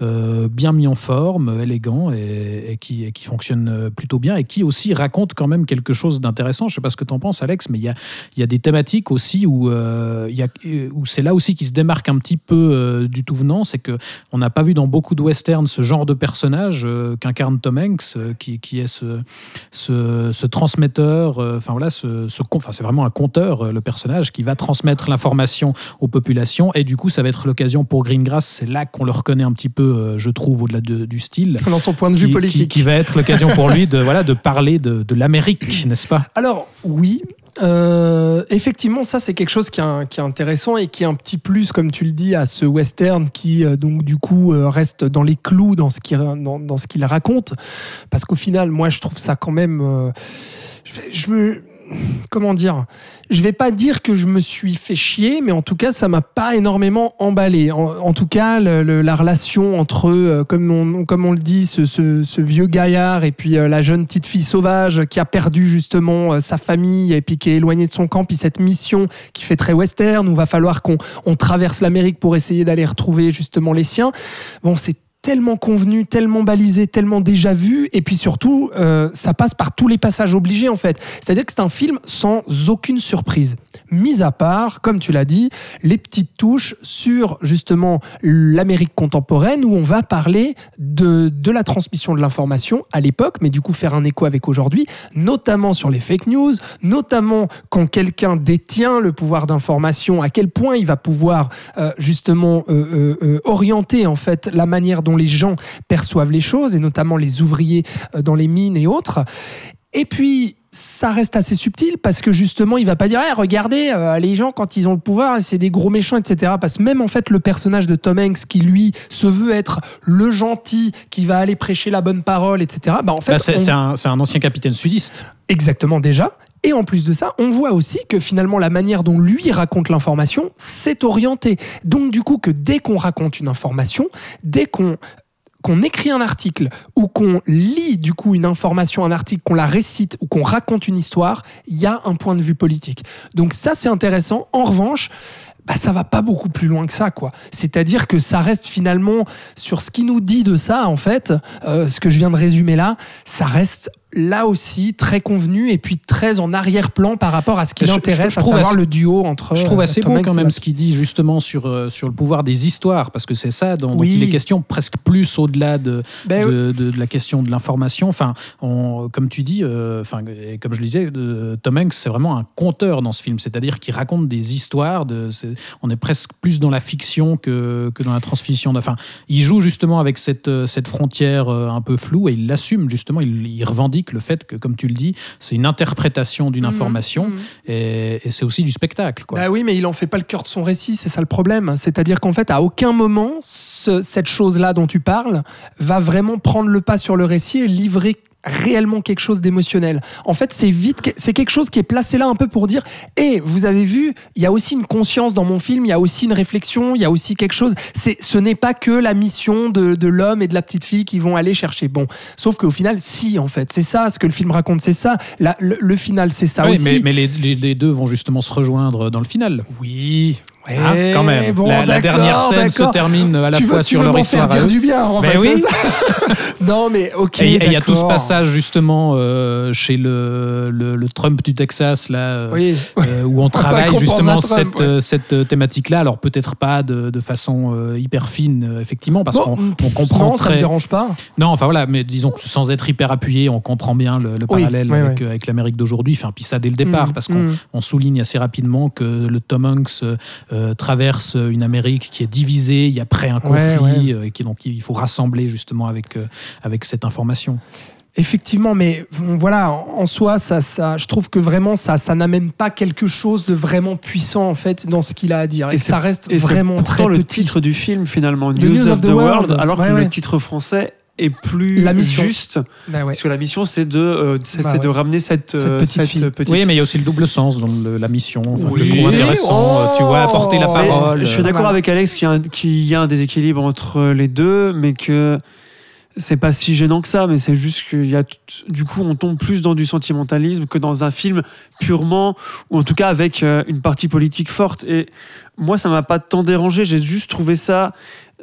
euh, bien mis en forme, élégant, et, qui, fonctionne euh, plutôt bien, et qui aussi raconte quand même quelque chose d'intéressant. Je ne sais pas ce que tu en penses, Alex, mais il y a, des thématiques aussi où, euh, où c'est là aussi qui se démarque un petit peu du tout venant, c'est que on n'a pas vu dans beaucoup de westerns ce genre de personnage qu'incarne Tom Hanks, qui, est ce, transmetteur, enfin voilà, c'est vraiment un conteur, le personnage, qui va transmettre l'information aux populations, et du coup, ça va être l'occasion pour Greengrass, c'est là qu'on le reconnaît un petit peu, euh, je trouve, au-delà de- du style. Dans son point de vue qui- politique. Qui, qui va être l'occasion pour lui de, [laughs] voilà, de parler de, de l'Amérique, n'est-ce pas? Alors oui, euh, effectivement, ça c'est quelque chose qui est, qui est intéressant et qui est un petit plus, comme tu le dis, à ce western qui euh, donc du coup euh, reste dans les clous dans ce qu'il dans, dans ce qu'il raconte, parce qu'au final, moi je trouve ça quand même, je me Comment dire Je vais pas dire que je me suis fait chier, mais en tout cas, ça m'a pas énormément emballé. En, tout cas, la relation entre, euh, comme on, comme on le dit, ce, vieux gaillard et puis euh, la jeune petite fille sauvage qui a perdu justement euh, sa famille et puis qui est éloignée de son camp, puis cette mission qui fait très western où va falloir qu'on on traverse l'Amérique pour essayer d'aller retrouver justement les siens. Bon, c'est tellement convenu, tellement balisé, tellement déjà vu, et puis surtout, euh, ça passe par tous les passages obligés en fait. C'est-à-dire que c'est un film sans aucune surprise. Mis à part, comme tu l'as dit, les petites touches sur justement l'Amérique contemporaine où on va parler de, de la transmission de l'information à l'époque, mais du coup faire un écho avec aujourd'hui, notamment sur les fake news, notamment quand quelqu'un détient le pouvoir d'information, à quel point il va pouvoir euh, justement euh, orienter en fait la manière dont les gens perçoivent les choses, et notamment les ouvriers euh, dans les mines et autres. Et puis, ça reste assez subtil parce que justement, il va pas dire Eh, regardez, euh, les gens, quand ils ont le pouvoir, c'est des gros méchants, etc. Parce que même en fait, le personnage de Tom Hanks, qui lui se veut être le gentil, qui va aller prêcher la bonne parole, etc. Bah, en fait, Bah, c'est on- c'est un, c'est un ancien capitaine sudiste. Exactement déjà. Et en plus de ça, on voit aussi que finalement la manière dont lui raconte l'information, c'est orienté. Donc du coup que dès qu'on raconte une information, dès qu'on écrit un article ou qu'on lit du coup une information, un article, qu'on la récite ou qu'on raconte une histoire, il y a un point de vue politique. Donc ça c'est intéressant. En revanche, bah, ça va pas beaucoup plus loin que ça, quoi. C'est-à-dire que ça reste finalement sur ce qui nous dit de ça, en fait, euh, ce que je viens de résumer là, ça reste là aussi très convenu et puis très en arrière-plan par rapport à ce qui l'intéresse, à savoir assez- le duo entre. Je trouve euh, assez Tom quand même ce qu'il dit justement sur, euh, sur le pouvoir des histoires, parce que c'est ça dont, Oui. il est question presque plus au-delà de, Ben de, de- de la question de l'information. Enfin, on- comme tu dis, euh, enfin, et comme je le disais, Tom Hanks, c'est vraiment un conteur dans ce film, c'est-à-dire qu'il raconte des histoires. De, on est presque plus dans la fiction que, que dans la transmission. Enfin, il joue justement avec cette, cette frontière un peu floue et il l'assume justement. Il, il revendique le fait que, comme tu le dis, c'est une interprétation d'une Mhm, information mhm. et, et c'est aussi du spectacle. Quoi. Bah oui, mais il en fait pas le cœur de son récit, c'est ça le problème. C'est-à-dire qu'en fait, à aucun moment, ce- cette chose-là dont tu parles va vraiment prendre le pas sur le récit et livrer réellement quelque chose d'émotionnel. En fait, c'est vite, c'est quelque chose qui est placé là un peu pour dire, hé, vous avez vu, il y a aussi une conscience dans mon film, il y a aussi une réflexion, il y a aussi quelque chose. C'est, ce n'est pas que la mission de, de l'homme et de la petite fille qui vont aller chercher. Bon, sauf qu'au final, si, en fait, c'est ça, ce que le film raconte, c'est ça. La- le, le final, c'est ça Oui, aussi. mais, mais les, les- les deux vont justement se rejoindre dans le final. Oui, Ouais, Hein, quand même. bon, la, dernière scène se termine à la tu fois veux, sur veux leur histoire. faire dire du bien, en Ben fait. oui. ça [laughs] non, mais ok. Et il y a tout ce passage justement euh, chez le, le, le Trump du Texas là, euh, Oui. euh, où on [laughs] Ça travaille justement Trump, cette, ouais. cette thématique-là. Alors peut-être pas de, de façon euh, hyper fine, effectivement, parce qu'on on comprend non, ça très. me dérange pas. Non, enfin voilà, mais disons que sans être hyper appuyé, on comprend bien le, le Oui, parallèle avec, l'Amérique d'aujourd'hui. Enfin, puis ça dès le départ, Mm, parce qu'on mm. on souligne assez rapidement que le Tom Hanks euh, traverse une Amérique qui est divisée, il y a près un Ouais, conflit, euh, et qui donc il faut rassembler justement avec euh, avec cette information. Effectivement, mais voilà, en soi, ça, ça, je trouve que vraiment, ça, ça n'amène pas quelque chose de vraiment puissant en fait dans ce qu'il a à dire, et, ça reste Et c'est vraiment pourtant très le petit. titre du film finalement, The News, of, the, World, alors Ouais, que ouais. le titre français est plus La mission. juste, Bah ouais. parce que la mission c'est de, euh, c'est Bah c'est ouais. de ramener cette, Cette euh, petite fille. petite Oui, mais il y a aussi le double sens dans le- la mission, enfin, que je Oui. trouve intéressant. Oh euh, tu vois, apporter la Mais parole. je suis d'accord avec Alex qu'il y, a un- qu'il y a un déséquilibre entre les deux, mais que c'est pas si gênant que ça. Mais c'est juste qu'il y a du coup on tombe plus dans du sentimentalisme que dans un film purement ou en tout cas avec une partie politique forte. Et moi ça m'a pas tant dérangé. J'ai juste trouvé ça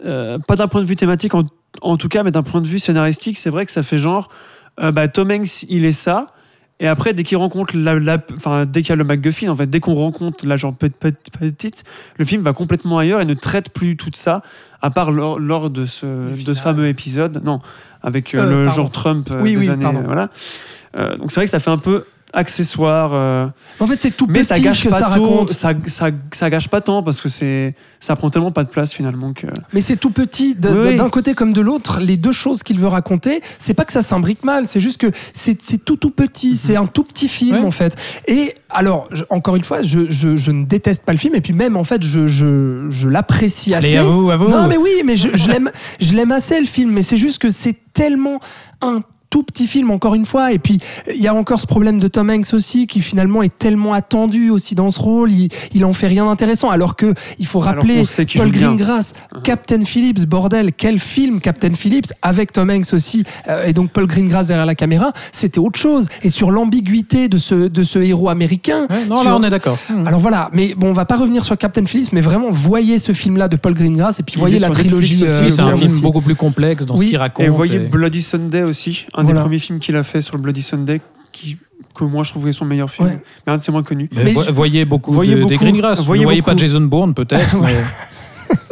euh, pas d'un point de vue thématique en, en tout cas, mais d'un point de vue scénaristique, c'est vrai que ça fait genre euh, bah, Tom Hanks il est ça. Et après, dès qu'il rencontre la, la- enfin, dès qu'il y a le MacGuffin, en fait, dès qu'on rencontre la genre pe- pe- petite, le film va complètement ailleurs et ne traite plus tout ça, à part lors, lors de ce, de final. ce fameux épisode, non, avec euh, Euh, le pardon. genre Trump Oui, des oui, années, pardon. voilà. Euh, donc c'est vrai que ça fait un peu accessoire, euh, En fait, c'est tout mais petit ça gâche que pas ça tout, raconte. ça, ça, ça gâche pas tant parce que c'est, ça prend tellement pas de place finalement que. Mais c'est tout petit. Oui. D'un côté comme de l'autre, les deux choses qu'il veut raconter, c'est pas que ça s'imbrique mal, c'est juste que c'est c'est tout tout petit, c'est un tout petit film Ouais. en fait. Et alors, je- encore une fois, je, je- je ne déteste pas le film, et puis même en fait, je, je, je l'apprécie Allez, assez. à vous, à vous. Non, mais oui, mais je, je l'aime, je l'aime assez le film, mais c'est juste que c'est tellement un tout petit film encore une fois et puis il y a encore ce problème de Tom Hanks aussi qui finalement est tellement attendu aussi dans ce rôle il, il en fait rien d'intéressant alors que il faut rappeler Paul joue bien. Greengrass Captain Phillips bordel quel film Captain Phillips avec Tom Hanks aussi euh, et donc Paul Greengrass derrière la caméra c'était autre chose et sur l'ambiguïté de ce, de ce héros américain Ouais, non, sur- là, on est d'accord. Mmh. alors voilà, mais bon, on va pas revenir sur Captain Phillips, mais vraiment voyez ce film-là de Paul Greengrass et puis Il voyez la trilogie. aussi, euh, Oui, c'est un film aussi. beaucoup plus complexe dans Oui. ce qu'il raconte. Et vous voyez et- Bloody Sunday aussi, un Voilà. des premiers films qu'il a fait sur le Bloody Sunday, qui, que moi je trouvais son meilleur film, Ouais. mais un de ses moins connus. Mais Mais vo- je- voyez beaucoup Voyez de, des. Greengrass. Voyez ne voyez pas. Jason Bourne peut-être, [laughs] mais [laughs]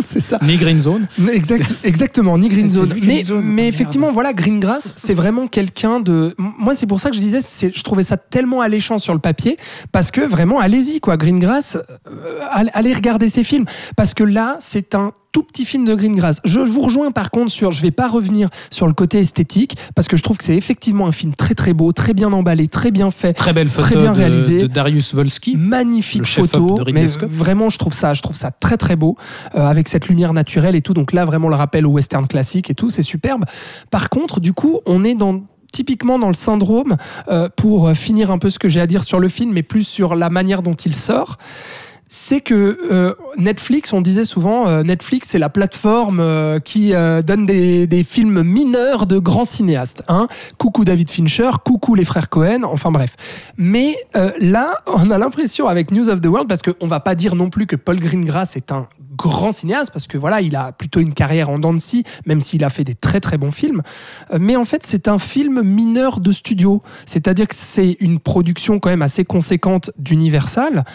C'est ça. ni Green Zone. Exact, exactement, ni Green Zone. Green Mais, Zone. mais Merde. effectivement, voilà, Greengrass, c'est vraiment quelqu'un de. Moi, c'est pour ça que je disais, je trouvais ça tellement alléchant sur le papier, parce que vraiment, allez-y, quoi. Greengrass, euh, allez- allez regarder ses films, parce que là, c'est un tout petit film de Greengrass. Je vous rejoins par contre sur, je vais pas revenir sur le côté esthétique, parce que je trouve que c'est effectivement un film très très beau, très bien emballé, très bien fait, Très belle photo Très bien de, réalisé. de Darius Volsky. magnifique photo, mais vraiment je trouve ça, je trouve ça très très beau euh, avec cette lumière naturelle et tout. Donc là vraiment le rappel au western classique et tout, c'est superbe. Par contre, du coup, on est dans typiquement dans le syndrome euh, pour finir un peu ce que j'ai à dire sur le film, mais plus sur la manière dont il sort. C'est que euh, Netflix, on disait souvent, euh, Netflix c'est la plateforme euh, qui donne des, films mineurs de grands cinéastes. Hein. Coucou David Fincher, coucou les frères Cohen, enfin bref. Mais là, on a l'impression avec News of the World, parce qu'on va pas dire non plus que Paul Greengrass est un grand cinéaste, parce que voilà, il a plutôt une carrière en dents de même s'il a fait des très très bons films. Mais en fait, c'est un film mineur de studio. C'est-à-dire que c'est une production quand même assez conséquente d'Universal.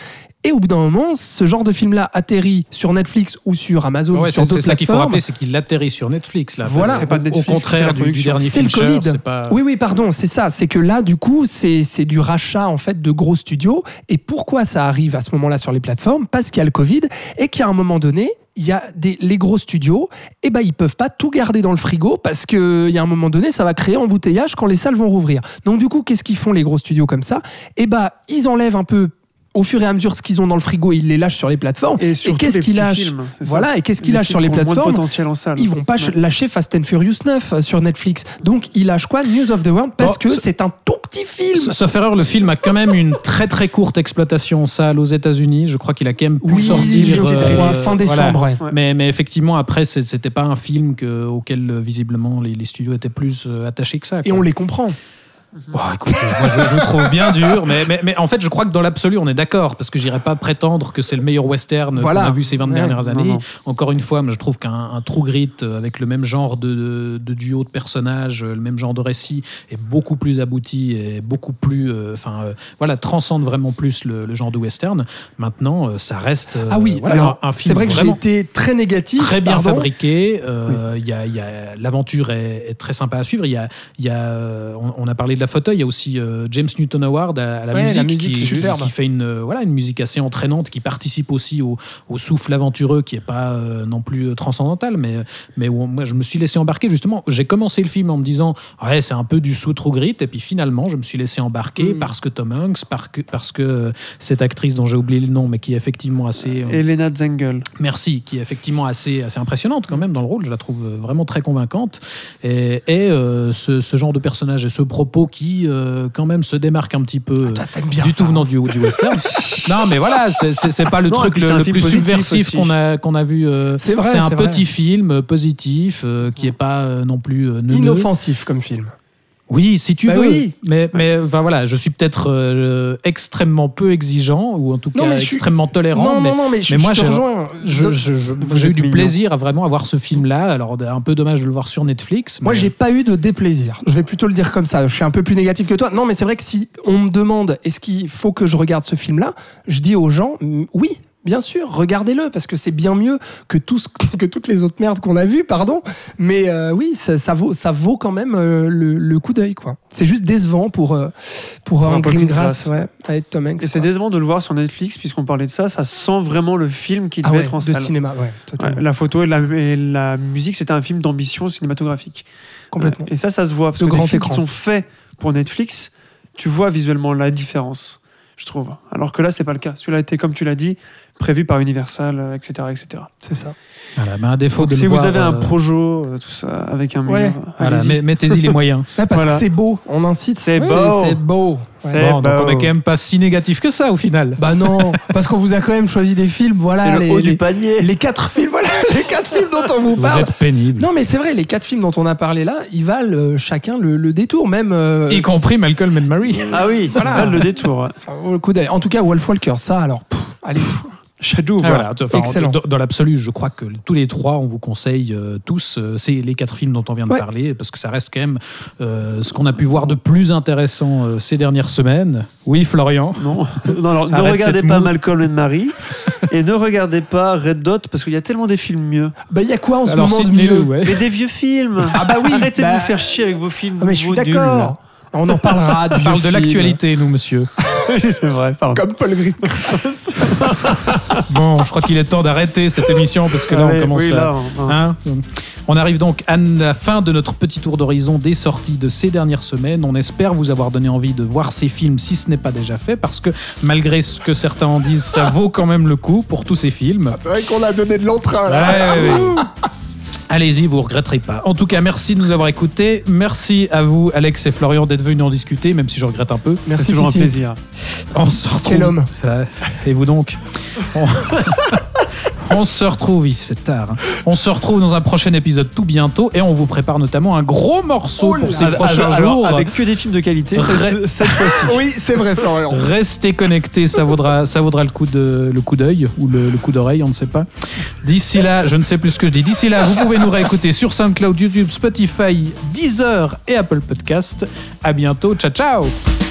Et au bout d'un moment, ce genre de film-là atterrit sur Netflix ou sur Amazon, Ouais, ou sur c'est c'est d'autres ça qu'il faut plateformes. rappeler, c'est qu'il atterrit sur Netflix. Là. Voilà. Au- C'est pas Netflix contraire du, dernier C'est le. Covid. c'est Pas... Oui, oui, pardon, c'est ça. C'est que là, du coup, c'est c'est du rachat en fait de gros studios. Et pourquoi ça arrive à ce moment-là sur les plateformes? Parce qu'il y a le Covid et qu'à un moment donné, il y a des, les gros studios, et ben ils peuvent pas tout garder dans le frigo parce qu'il y a un moment donné, ça va créer embouteillage quand les salles vont rouvrir. Donc du coup, qu'est-ce qu'ils font les gros studios comme ça? Et ben ils enlèvent un peu au fur et à mesure ce qu'ils ont dans le frigo, ils les lâchent sur les plateformes. Et surtout qu'est-ce les qu'ils petits lâchent films. Voilà, et qu'est-ce qu'ils lâchent sur les plateformes potentiel en salle. ils vont pas Ouais. lâcher Fast and Furious 9 sur Netflix. Donc ils lâchent quoi? News of the World parce Oh, que c'est un tout petit film. Sauf erreur, le film a quand même une très très courte exploitation en salle aux États-Unis. Je crois qu'il a quand même pu Oui, sortir. euh, fin décembre. Ouais. Mais, mais effectivement, après, c'était pas un film que- auquel euh, visiblement les, les studios étaient plus euh, attachés que ça. Et on les comprend. Oh, écoute, moi je, je trouve bien dur, mais, mais, mais en fait je crois que dans l'absolu on est d'accord, parce que j'irais pas prétendre que c'est le meilleur western Voilà. qu'on a vu ces 20 Ouais. dernières années. non. Encore une fois, je trouve qu'un un True Grit euh, avec le même genre de, de, de duo de personnages, euh, le même genre de récit, est beaucoup plus abouti et beaucoup plus, euh, enfin euh, voilà, transcende vraiment plus le, le genre de western. Maintenant, euh, ça reste Ah oui, voilà, alors un, film c'est vrai que j'ai été très négatif. très bien pardon. fabriqué. il y a- il y a- L'aventure est, est très sympa à suivre. Y a, y a, on, on a parlé de la photo. Il y a aussi euh, James Newton Howard à, à la, Ouais, musique, la musique, qui, qui fait une, euh, voilà, une musique assez entraînante, qui participe aussi au, au souffle aventureux, qui est pas euh, non plus euh, transcendantal, mais, mais où moi je me suis laissé embarquer. Justement, j'ai commencé le film en me disant ouais c'est un peu du sous True Grit, et puis finalement je me suis laissé embarquer Mm. parce que Tom Hanks, parce que, parce que euh, cette actrice dont j'ai oublié le nom, mais qui est effectivement assez Elena Zengel. Merci, qui est effectivement assez, assez impressionnante quand même dans le rôle. Je la trouve vraiment très convaincante. Et, et, ce, ce genre de personnage et ce propos qui, euh, quand même, se démarque un petit peu Ah, Toi, t'aimes bien du ça, tout hein. venant du, du western. [laughs] non, mais voilà, c'est- pas le Non, truc le, plus subversif qu'on a, qu'on a vu. euh, C'est vrai, c'est un vrai. petit film positif euh, qui est pas non plus neuneux. Inoffensif comme film. Oui, si tu Bah veux. oui. Mais, mais enfin, voilà, je suis peut-être euh, extrêmement peu exigeant ou en tout Non, cas suis- extrêmement tolérant. non, mais, non, non, mais je, mais moi, je te j'ai- eu du mignon. plaisir à vraiment avoir ce film-là. Alors, un peu dommage de le voir sur Netflix. Moi, mais- j'ai pas eu de déplaisir. Je vais plutôt le dire comme ça. Je suis un peu plus négatif que toi. Non, mais c'est vrai que si on me demande est-ce qu'il faut que je regarde ce film-là, je dis aux gens oui. Bien sûr, regardez-le parce que c'est bien mieux que, tout ce- [laughs] que toutes les autres merdes qu'on a vues, pardon. Mais euh, oui, ça, ça vaut, ça vaut quand même euh, le, le coup d'œil, quoi. C'est juste décevant pour euh, pour, un un Greengrass, Greengrass. ouais, avec Tom Hanks. Et c'est décevant de le voir sur Netflix, puisqu'on parlait de ça. Ça sent vraiment le film qui ah devait ouais, être en de salle. cinéma, ouais, Ouais, totalement, la photo et la, et la musique, c'était un film d'ambition cinématographique. complètement. Et ça, ça se voit. Parce De que les films qui sont faits pour Netflix, tu vois visuellement la différence, je trouve. Alors que là, c'est pas le cas. Celui-là était, comme tu l'as dit, prévu par Universal, euh, etc. etc. C'est ça. Voilà, mais un défaut Donc, de si le vous voir, avez un euh, projo, euh, tout ça, avec un mur, Ouais. Voilà, mettez-y les moyens. [laughs] Ouais, parce Voilà. que c'est beau, on incite. C'est beau. C'est beau. Ouais. C'est Bon, donc on est quand même pas si négatif que ça au final. Bah non, [laughs] parce qu'on vous a quand même choisi des films, voilà. c'est le les, haut les- du panier. les quatre films, voilà, [laughs] les quatre films dont on vous Vous parle. êtes pénible. Non, mais c'est vrai, les quatre films dont on a parlé là, ils valent euh, chacun le, le détour, même. euh, y compris Malcolm and Mary. Ah oui, voilà. le détour. ouais. enfin, le coup d'œil. En tout cas, Wolf Walker, ça, alors, pff, allez. Shadow, Ah, voilà. Enfin, Excellent. Dans, dans l'absolu, je crois que tous les trois, on vous conseille euh, tous, euh, c'est les quatre films dont on vient de Ouais. parler, parce que ça reste quand même euh, ce qu'on a pu voir de plus intéressant euh, ces dernières semaines. Oui, Florian. Non, non alors, ne regardez pas moue. Malcolm and Mary et ne regardez pas Red Dot parce qu'il y a tellement des films mieux. Bah, il y a quoi en ce Alors, moment de mieux ouais. Mais des vieux films. Ah bah oui, Arrêtez bah- de nous faire chier avec vos films. Ah, mais je suis d'accord. On en parlera [laughs] de On parle de l'actualité, nous, monsieur. [laughs] c'est vrai, pardon. Comme Paul Green. [laughs] Bon, je crois qu'il est temps d'arrêter cette émission, parce que là, Allez, on commence oui, là, on- Hein on arrive donc à la fin de notre petit tour d'horizon des sorties de ces dernières semaines. On espère vous avoir donné envie de voir ces films si ce n'est pas déjà fait, parce que malgré ce que certains en disent, ça vaut quand même le coup pour tous ces films. C'est vrai qu'on a donné de l'entrain, là. Ouais, ouais, ouais. Allez-y, vous regretterez pas. En tout cas, merci de nous avoir écoutés. Merci à vous, Alex et Florian, d'être venus en discuter, même si je regrette un peu. Merci, c'est toujours Titi. un plaisir. On se retrouve. Quel homme. Euh, Et vous donc? On... [laughs] on se retrouve, il se fait tard. hein. On se retrouve dans un prochain épisode tout bientôt et on vous prépare notamment un gros morceau Oh pour ces prochains Alors, jours. avec que des films de qualité cette, cette fois-ci. Oui, c'est vrai, Florian. Restez connectés, ça vaudra, ça vaudra le coup de le coup d'œil ou le, le coup d'oreille, on ne sait pas. D'ici là, je ne sais plus ce que je dis. D'ici là, vous pouvez nous réécouter sur SoundCloud, YouTube, Spotify, Deezer et Apple Podcast. À bientôt, ciao ciao.